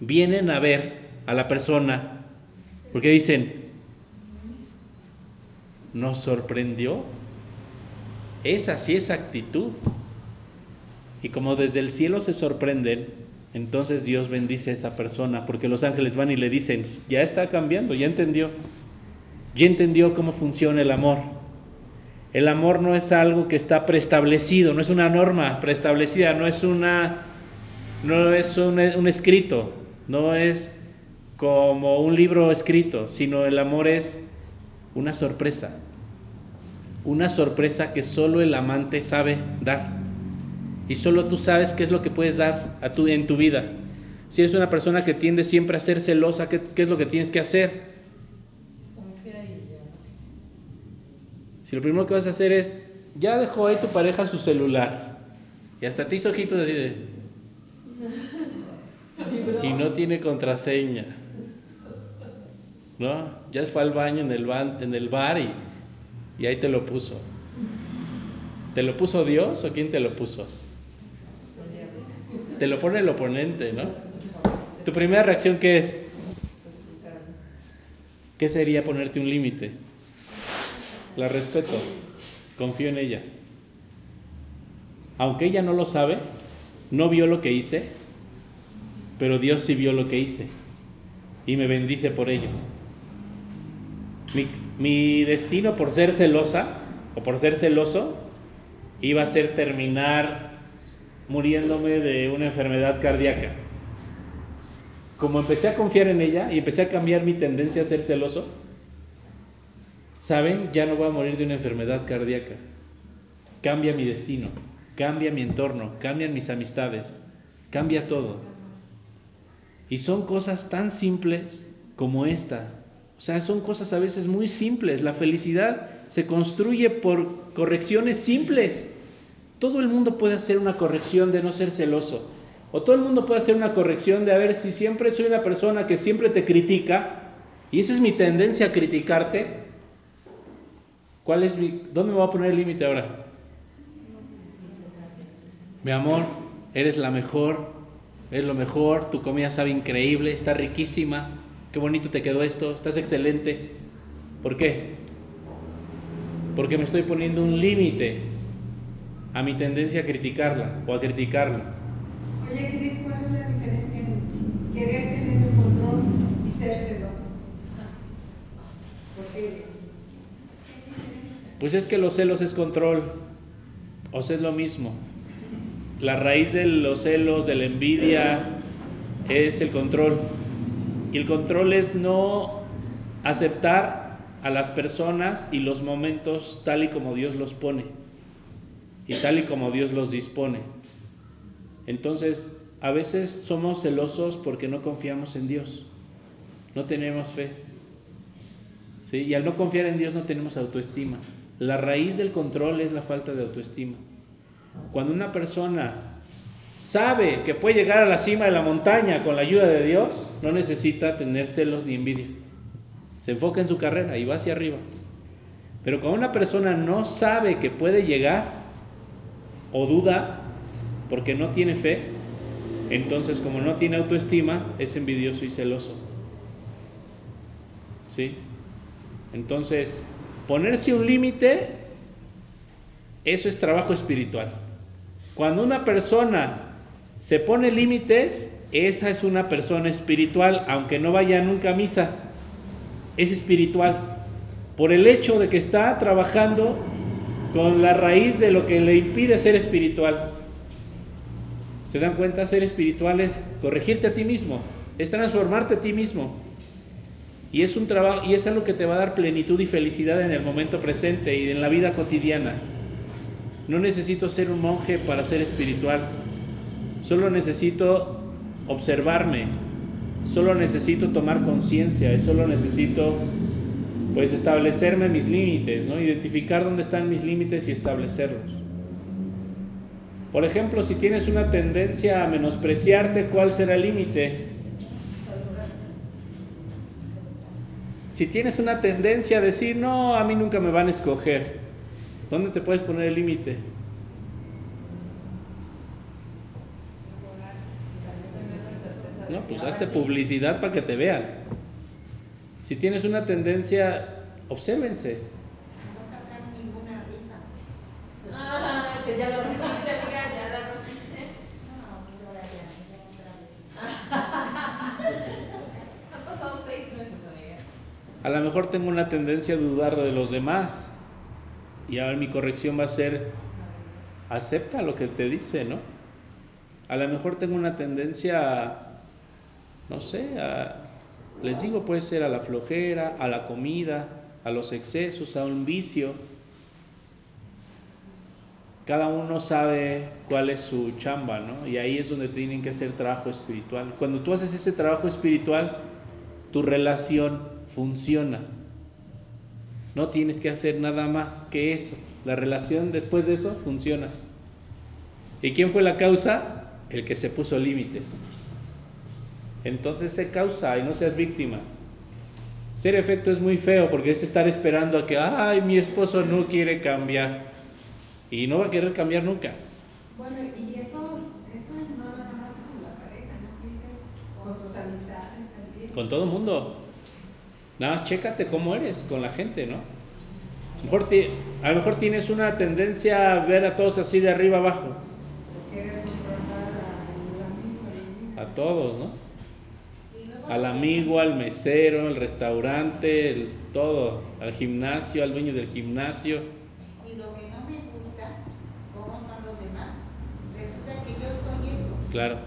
vienen a ver a la persona porque dicen, nos sorprendió. Es así esa actitud. Y como desde el cielo se sorprenden, entonces Dios bendice a esa persona, porque los ángeles van y le dicen, ya está cambiando, ya entendió, ya entendió cómo funciona el amor. El amor no es algo que está preestablecido, no es una norma preestablecida, no es una, no es un, un escrito, no es como un libro escrito, sino el amor es una sorpresa, una sorpresa que solo el amante sabe dar. Y solo tú sabes qué es lo que puedes dar a tu, en tu vida. Si eres una persona que tiende siempre a ser celosa, ¿qué, qué es lo que tienes que hacer? Si lo primero que vas a hacer es, ya dejó ahí tu pareja su celular. Y hasta te hizo ojitos así de, y no tiene contraseña. ¿No? Ya fue al baño en el, ban- en el bar y, y ahí te lo puso. ¿Te lo puso Dios o quién te lo puso? Te lo pone el oponente, ¿no? ¿Tu primera reacción qué es? ¿Qué sería ponerte un límite? La respeto, confío en ella. Aunque ella no lo sabe, no vio lo que hice, pero Dios sí vio lo que hice y me bendice por ello. Mi, mi destino por ser celosa o por ser celoso iba a ser terminar muriéndome de una enfermedad cardíaca. Como empecé a confiar en ella y empecé a cambiar mi tendencia a ser celoso, ¿saben? Ya no voy a morir de una enfermedad cardíaca. Cambia mi destino, cambia mi entorno, cambian mis amistades, cambia todo. Y son cosas tan simples como esta. O sea, son cosas a veces muy simples. La felicidad se construye por correcciones simples. Todo el mundo puede hacer una corrección de no ser celoso. O todo el mundo puede hacer una corrección de a ver si siempre soy una persona que siempre te critica y esa es mi tendencia a criticarte. ¿Cuál es mi, ¿Dónde me voy a poner el límite ahora? Mi amor, eres la mejor, es lo mejor, tu comida sabe increíble, está riquísima, qué bonito te quedó esto, estás excelente. ¿Por qué? Porque me estoy poniendo un límite a mi tendencia a criticarla o a criticarlo. Oye, Cris, ¿cuál es la diferencia en querer tener el control y ser celoso? Porque Pues es que los celos es control, o sea, es lo mismo. La raíz de los celos, de la envidia, es el control. Y el control es no aceptar a las personas y los momentos tal y como Dios los pone y tal y como Dios los dispone. Entonces, a veces somos celosos porque no confiamos en Dios, no tenemos fe. Y al no confiar en Dios no tenemos autoestima. La raíz del control es la falta de autoestima. Cuando una persona sabe que puede llegar a la cima de la montaña con la ayuda de Dios, no necesita tener celos ni envidia. Se enfoca en su carrera y va hacia arriba. Pero cuando una persona no sabe que puede llegar o duda porque no tiene fe, entonces como no tiene autoestima, es envidioso y celoso. ¿Sí? Entonces, ponerse un límite, eso es trabajo espiritual. Cuando una persona se pone límites, esa es una persona espiritual, aunque no vaya nunca a misa. Es espiritual. Por el hecho de que está trabajando con la raíz de lo que le impide ser espiritual. ¿Se dan cuenta? Ser espiritual es corregirte a ti mismo, es transformarte a ti mismo. Y es un trabajo y es algo que te va a dar plenitud y felicidad en el momento presente y en la vida cotidiana. No necesito ser un monje para ser espiritual. Solo necesito observarme. Solo necesito tomar conciencia solo necesito pues establecerme mis límites, ¿no? Identificar dónde están mis límites y establecerlos. Por ejemplo, si tienes una tendencia a menospreciarte, ¿cuál será el límite? Si tienes una tendencia a decir, no, a mí nunca me van a escoger, ¿dónde te puedes poner el límite? No, pues hazte publicidad para que te vean. Si tienes una tendencia, obsérvense. No sacaron ninguna rifa. Ah, que ya la rompiste, amiga, ya la rompiste. No, ahora ya, ya otra vez. Han pasado seis meses, amiga. A lo mejor tengo una tendencia a dudar de los demás. Y ahora mi corrección va a ser, acepta lo que te dice, ¿no? A lo mejor tengo una tendencia, a, no sé, les digo, puede ser a la flojera, a la comida, a los excesos, a un vicio. Cada uno sabe cuál es su chamba, ¿no? Y ahí es donde tienen que hacer trabajo espiritual. Cuando tú haces ese trabajo espiritual, tu relación funciona. No tienes que hacer nada más que eso. La relación después de eso funciona. ¿Y quién fue la causa? El que se puso límites. Entonces se causa y no seas víctima. Ser efecto es muy feo porque es estar esperando a que, ay, mi esposo no quiere cambiar. Y no va a querer cambiar nunca. Bueno, y eso, eso es no nada más con la pareja, ¿no? ¿Qué dices? Con tus amistades también. Con todo el mundo. Nada más chécate cómo eres con la gente, ¿no? A lo mejor, a lo mejor tienes una tendencia a ver a todos así de arriba abajo. A todos, ¿no? Al amigo, al mesero, al restaurante, el, todo. Al gimnasio, al dueño del gimnasio. Y lo que no me gusta, cómo son los demás, resulta que yo soy eso. Claro.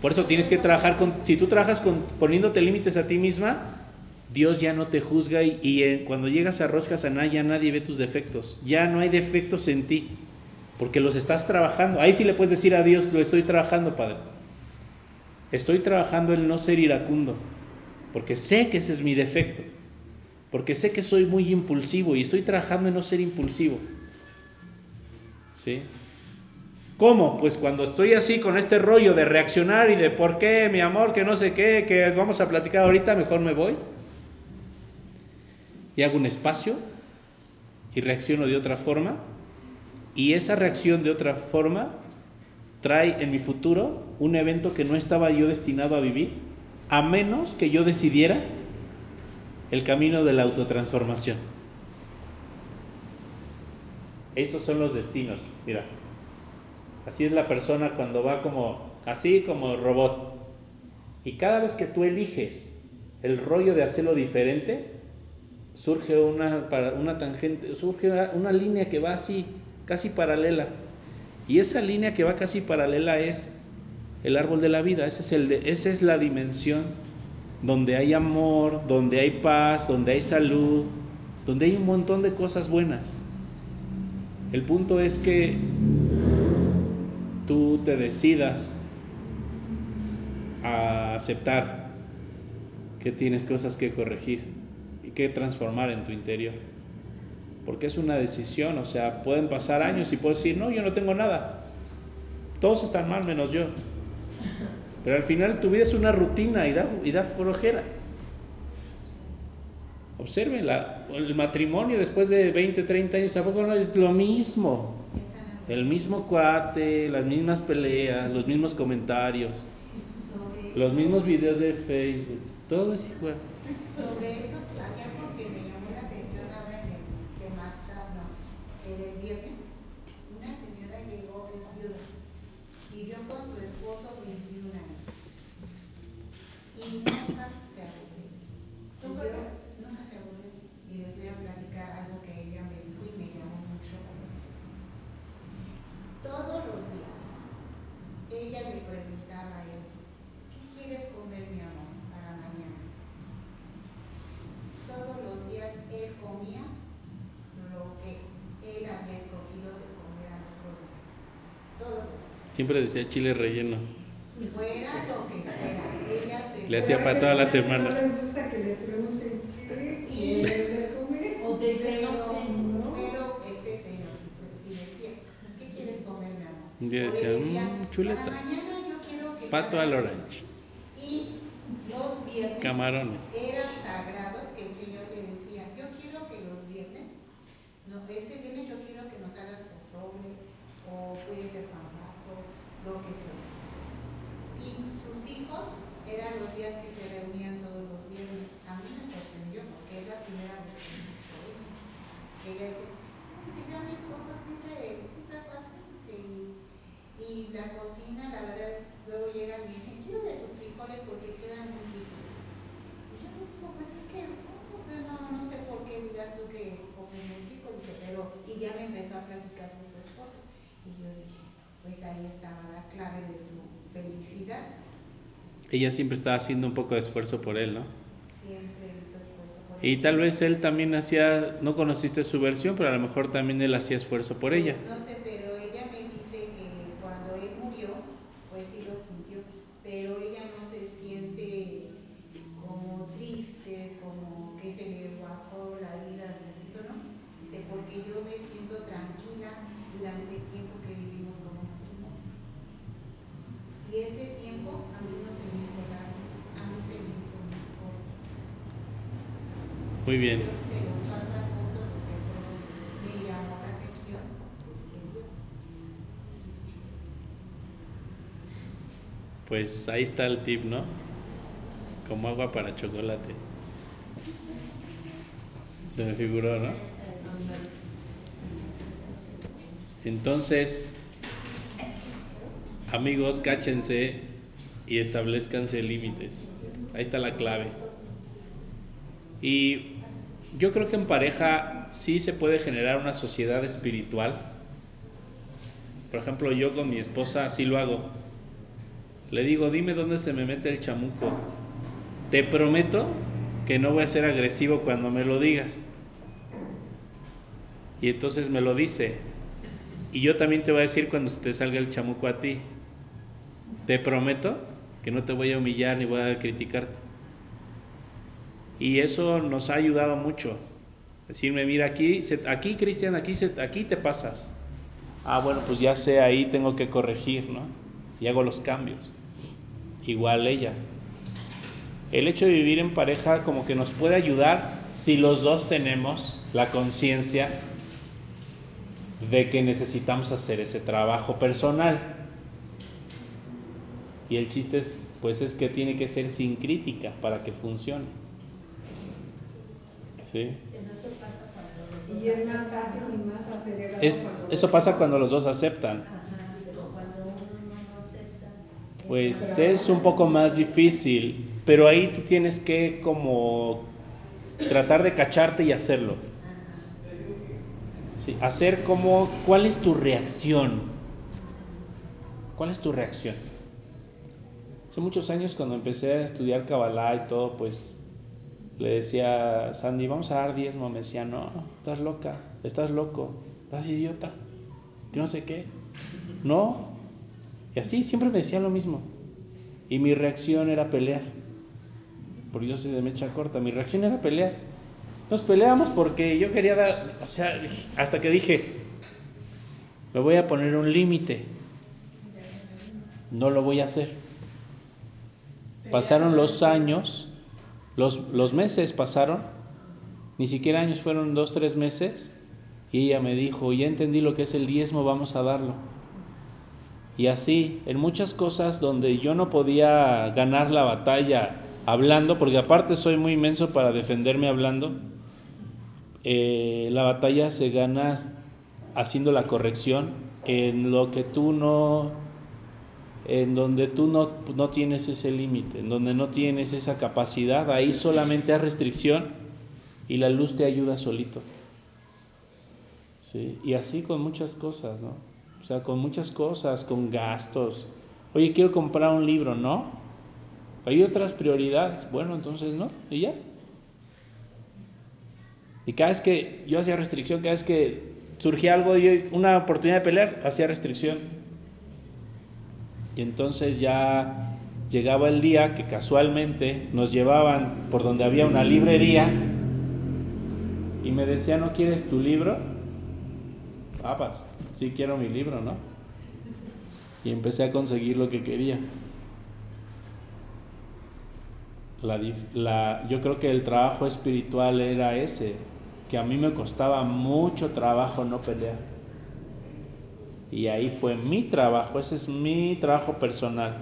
Por eso tienes que trabajar con, si tú trabajas con poniéndote límites a ti misma, Dios ya no te juzga y, y, eh, cuando llegas a Rosca Saná ya nadie ve tus defectos. Ya no hay defectos en ti, porque los estás trabajando. Ahí sí le puedes decir a Dios, lo estoy trabajando, Padre. Estoy trabajando en no ser iracundo, porque sé que ese es mi defecto, porque sé que soy muy impulsivo y estoy trabajando en no ser impulsivo. ¿Sí? ¿Cómo? Pues cuando estoy así con este rollo de reaccionar y de por qué, mi amor, que no sé qué, que vamos a platicar ahorita, mejor me voy. Y hago un espacio y reacciono de otra forma. Y esa reacción de otra forma trae en mi futuro un evento que no estaba yo destinado a vivir, a menos que yo decidiera el camino de la autotransformación. Estos son los destinos, mira. Así es la persona cuando va como, así como robot. Y cada vez que tú eliges el rollo de hacerlo diferente, surge una, una tangente, surge una línea que va así, casi paralela. Y esa línea que va casi paralela es el árbol de la vida, es el de, esa es la dimensión donde hay amor, donde hay paz, donde hay salud, donde hay un montón de cosas buenas. El punto es que tú te decidas a aceptar que tienes cosas que corregir y que transformar en tu interior. Porque es una decisión, o sea, pueden pasar años y puedes decir, no, yo no tengo nada. Todos están mal menos yo. Pero al final tu vida es una rutina y da, y da flojera. Observen, el matrimonio después de 20, 30 años, tampoco no es lo mismo. El mismo cuate, las mismas peleas, los mismos comentarios, los mismos videos de Facebook, todo es igual. Sobre eso voy a platicar algo que ella me dijo y me llamó mucho la atención. Todos los días ella le preguntaba a él, ¿qué quieres comer mi amor para mañana? Todos los días él comía lo que él había escogido de comer al otro día. Todos los días. Siempre decía chiles rellenos. Fuera lo que fuera, ella se Le hacía para toda la semana. No les gusta que les pregunten qué quieres de comer. O te dicen, no pero, sé. No. pero este pre- sí decía, ¿qué quieres comer, mi amor? Decía, decía, "Mm, chuletas". para mañana yo quiero que me Pato al esto". orange. Y los viernes Camarones. era sagrado que el Señor le decía, yo quiero que los viernes, no, este viernes yo quiero que nos hagas pozole o puede ser pambazo, lo que fuera. Y sus hijos eran los días que se reunían todos los viernes. A mí me sorprendió porque es la primera vez que. Ella dice, yo a mi esposo siempre, siempre fue así, y, la cocina, la verdad luego llegan y dicen, quiero de tus frijoles porque quedan muy ricos. Y yo les digo, pues es que, no, no sé por qué digas tú que rico, dice, pero, y ya me empezó a platicar de su esposo. Y yo dije, pues ahí estaba la clave de su felicidad. Ella siempre estaba haciendo un poco de esfuerzo por él, ¿no? Siempre hizo esfuerzo por él. Y tal vez él también hacía, no conociste su versión, pero a lo mejor también él hacía esfuerzo por Pues ella. sé, pero ella me dice que cuando él murió, pues sí lo sintió, pero ella no se siente como triste, como que se le bajó la vida, eso no. Dice, porque yo me siento tranquila durante el tiempo que vivimos como matrimonio. Y ese tiempo a mí no se me hizo largo, a mí se me hizo muy corto. Muy bien. Yo se los paso al apóstol porque fue lo que me llamó la atención de este viernes. Pues ahí está el tip, ¿no? Como agua para chocolate. Se me figuró, ¿no? Entonces, amigos, cáchense y establezcanse límites. Ahí está la clave. Y yo creo que en pareja sí se puede generar una sociedad espiritual. Por ejemplo, yo con mi esposa sí lo hago. Le digo, dime dónde se me mete el chamuco. Te prometo que no voy a ser agresivo cuando me lo digas. Y entonces me lo dice. Y yo también te voy a decir cuando te salga el chamuco a ti. Te prometo que no te voy a humillar ni voy a criticarte. Y eso nos ha ayudado mucho. Decirme, mira, aquí, aquí Cristian, aquí, aquí te pasas. Ah, bueno, pues ya sé, ahí tengo que corregir, ¿no? Y hago los cambios. Igual ella. El hecho de vivir en pareja como que nos puede ayudar si los dos tenemos la conciencia de que necesitamos hacer ese trabajo personal. Y el chiste es, pues es que tiene que ser sin crítica para que funcione. ¿Sí? Pero eso pasa cuando los dos Y es más fácil y más acelerado Es- cuando eso pasa cuando los dos aceptan. Ajá, pero cuando uno no lo acepta. es Pues es un poco más difícil, pero ahí tú tienes que como tratar de cacharte y hacerlo. Sí, hacer como, ¿cuál es tu reacción? ¿Cuál es tu reacción? Hace muchos años cuando empecé a estudiar Kabbalah y todo, pues le decía Sandy, vamos a dar diezmo. Me decía, no, estás loca, estás loco, estás idiota, que no sé qué. No. Y así siempre me decía lo mismo. Y mi reacción era pelear. Porque yo soy de mecha corta, mi reacción era pelear. Nos peleamos porque yo quería dar, o sea, hasta que dije, me voy a poner un límite. No lo voy a hacer. Pasaron los años, los, meses pasaron, ni siquiera años, fueron dos, tres meses, y ella me dijo, ya entendí lo que es el diezmo, vamos a darlo. Y así, en muchas cosas donde yo no podía ganar la batalla hablando, porque aparte soy muy inmenso para defenderme hablando, eh, la batalla se gana haciendo la corrección en lo que tú no, en donde tú no, no tienes ese límite, en donde no tienes esa capacidad, ahí solamente hay restricción y la luz te ayuda solito. ¿Sí? Y así con muchas cosas, ¿no? O sea, con muchas cosas, con gastos. Oye, quiero comprar un libro, ¿no? Hay otras prioridades. Bueno, entonces no, y ya. Y cada vez que yo hacía restricción, cada vez que surgía algo, yo, una oportunidad de pelear, hacía restricción. Y entonces ya llegaba el día que casualmente nos llevaban por donde había una librería y me decía, ¿no quieres tu libro? Papas, sí quiero mi libro, ¿no? Y empecé a conseguir lo que quería. La, yo creo que el trabajo espiritual era ese, que a mí me costaba mucho trabajo no pelear. Y ahí fue mi trabajo, ese es mi trabajo personal.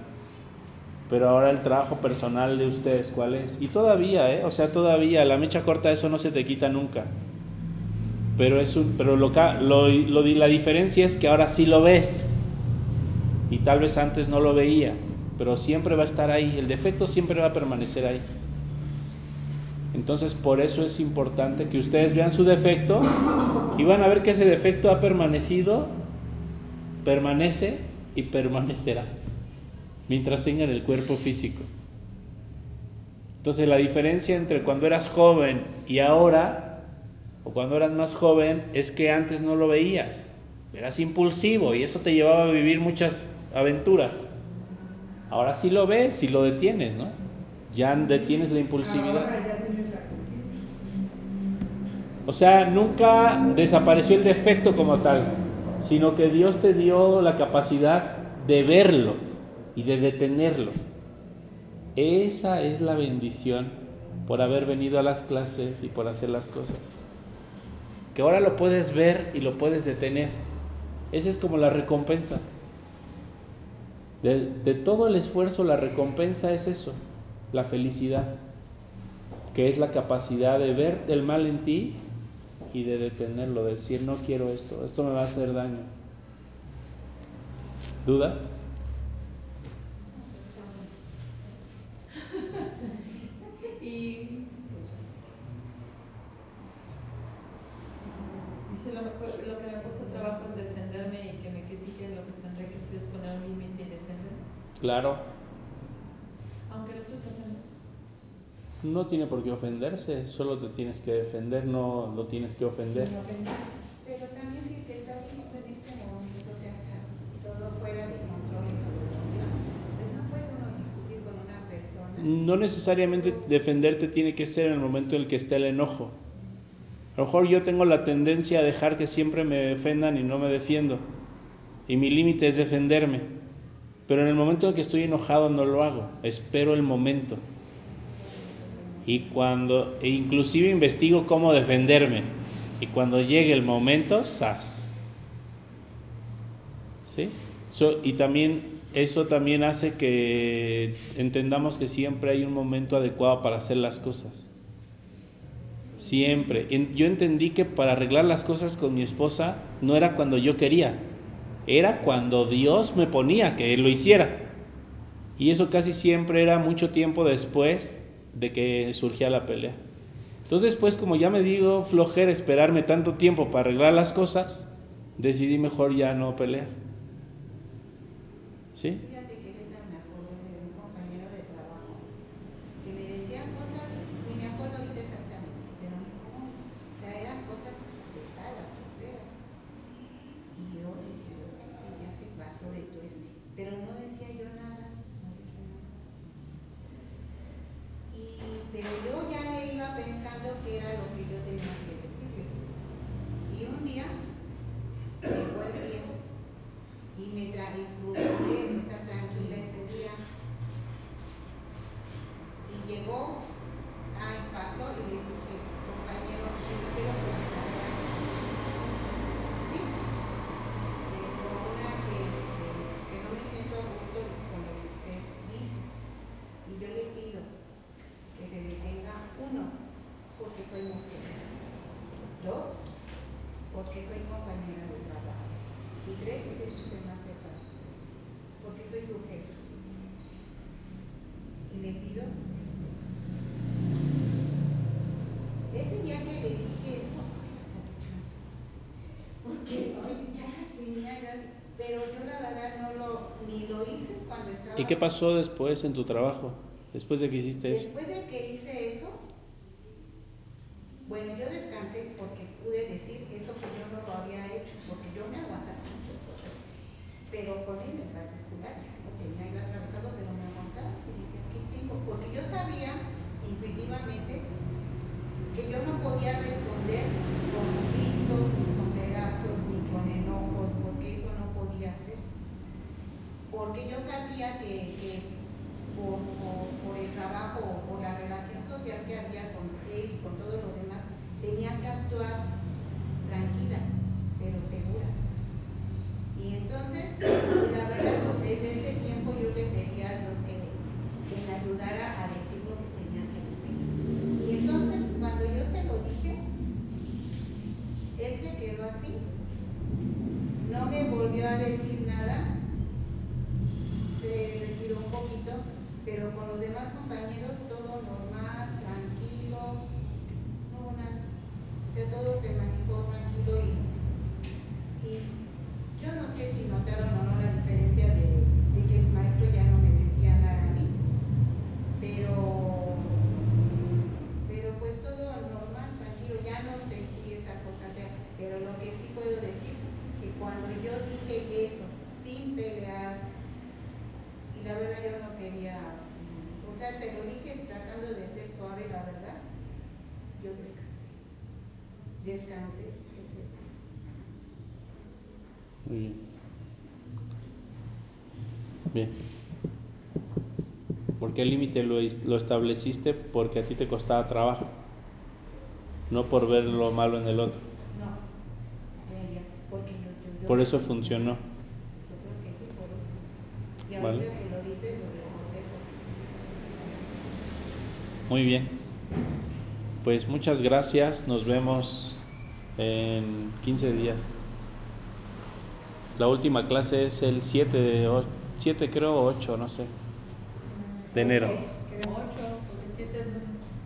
Pero ahora el trabajo personal de ustedes, ¿cuál es? Y todavía, ¿eh? O sea, todavía, la mecha corta, eso no se te quita nunca. Pero, es un, pero lo, lo, la diferencia es que ahora sí lo ves. Y tal vez antes no lo veía. Pero siempre va a estar ahí. El defecto siempre va a permanecer ahí. Entonces, por eso es importante que ustedes vean su defecto y van a ver que ese defecto ha permanecido, permanece y permanecerá mientras tengan el cuerpo físico. Entonces, la diferencia entre cuando eras joven y ahora, o cuando eras más joven, es que antes no lo veías. Eras impulsivo y eso te llevaba a vivir muchas aventuras. Ahora sí lo ves y lo detienes, ¿no? Ya detienes la impulsividad. O sea, nunca desapareció el defecto como tal, sino que Dios te dio la capacidad de verlo y de detenerlo. Esa es la bendición por haber venido a las clases y por hacer las cosas. Que ahora lo puedes ver y lo puedes detener. Esa es como la recompensa. De, de, todo el esfuerzo, la recompensa es eso, la felicidad, que es la capacidad de ver el mal en ti y de detenerlo, de decir, no quiero esto, esto me va a hacer daño. ¿Dudas? [laughs] y dice lo, lo que me cuesta trabajo es defenderme y que me critiquen, lo que tendré que hacer es poner un límite y defenderme. Claro. Aunque el otro se no tiene por qué ofenderse, solo te tienes que defender, no lo tienes que ofender. No necesariamente defenderte tiene que ser en el momento en el que está el enojo. A lo mejor yo tengo la tendencia a dejar que siempre me ofendan y no me defiendo. Y mi límite es defenderme. Pero en el momento en que estoy enojado no lo hago. Espero el momento y cuando e inclusive investigo cómo defenderme y cuando llegue el momento, sas. ¿Sí? Y también eso también hace que entendamos que siempre hay un momento adecuado para hacer las cosas. Siempre. Yo entendí que para arreglar las cosas con mi esposa no era cuando yo quería, era cuando Dios me ponía que él lo hiciera. Y eso casi siempre era mucho tiempo después de que surgía la pelea. Entonces, pues como ya me digo, flojera esperarme tanto tiempo para arreglar las cosas, decidí mejor ya no pelear. ¿Sí? ¿Y qué pasó después en tu trabajo? Después de que hiciste eso. porque el límite lo, lo, estableciste porque a ti te costaba trabajo, no por ver lo malo en el otro. No, porque yo, yo, por eso funcionó. Yo creo que sí, por eso. Y ahora ¿Vale? que lo dices, lo pues. Muy bien. Pues muchas gracias, nos vemos en 15 días. La última clase es el 7 de 7 creo 8, no sé de enero.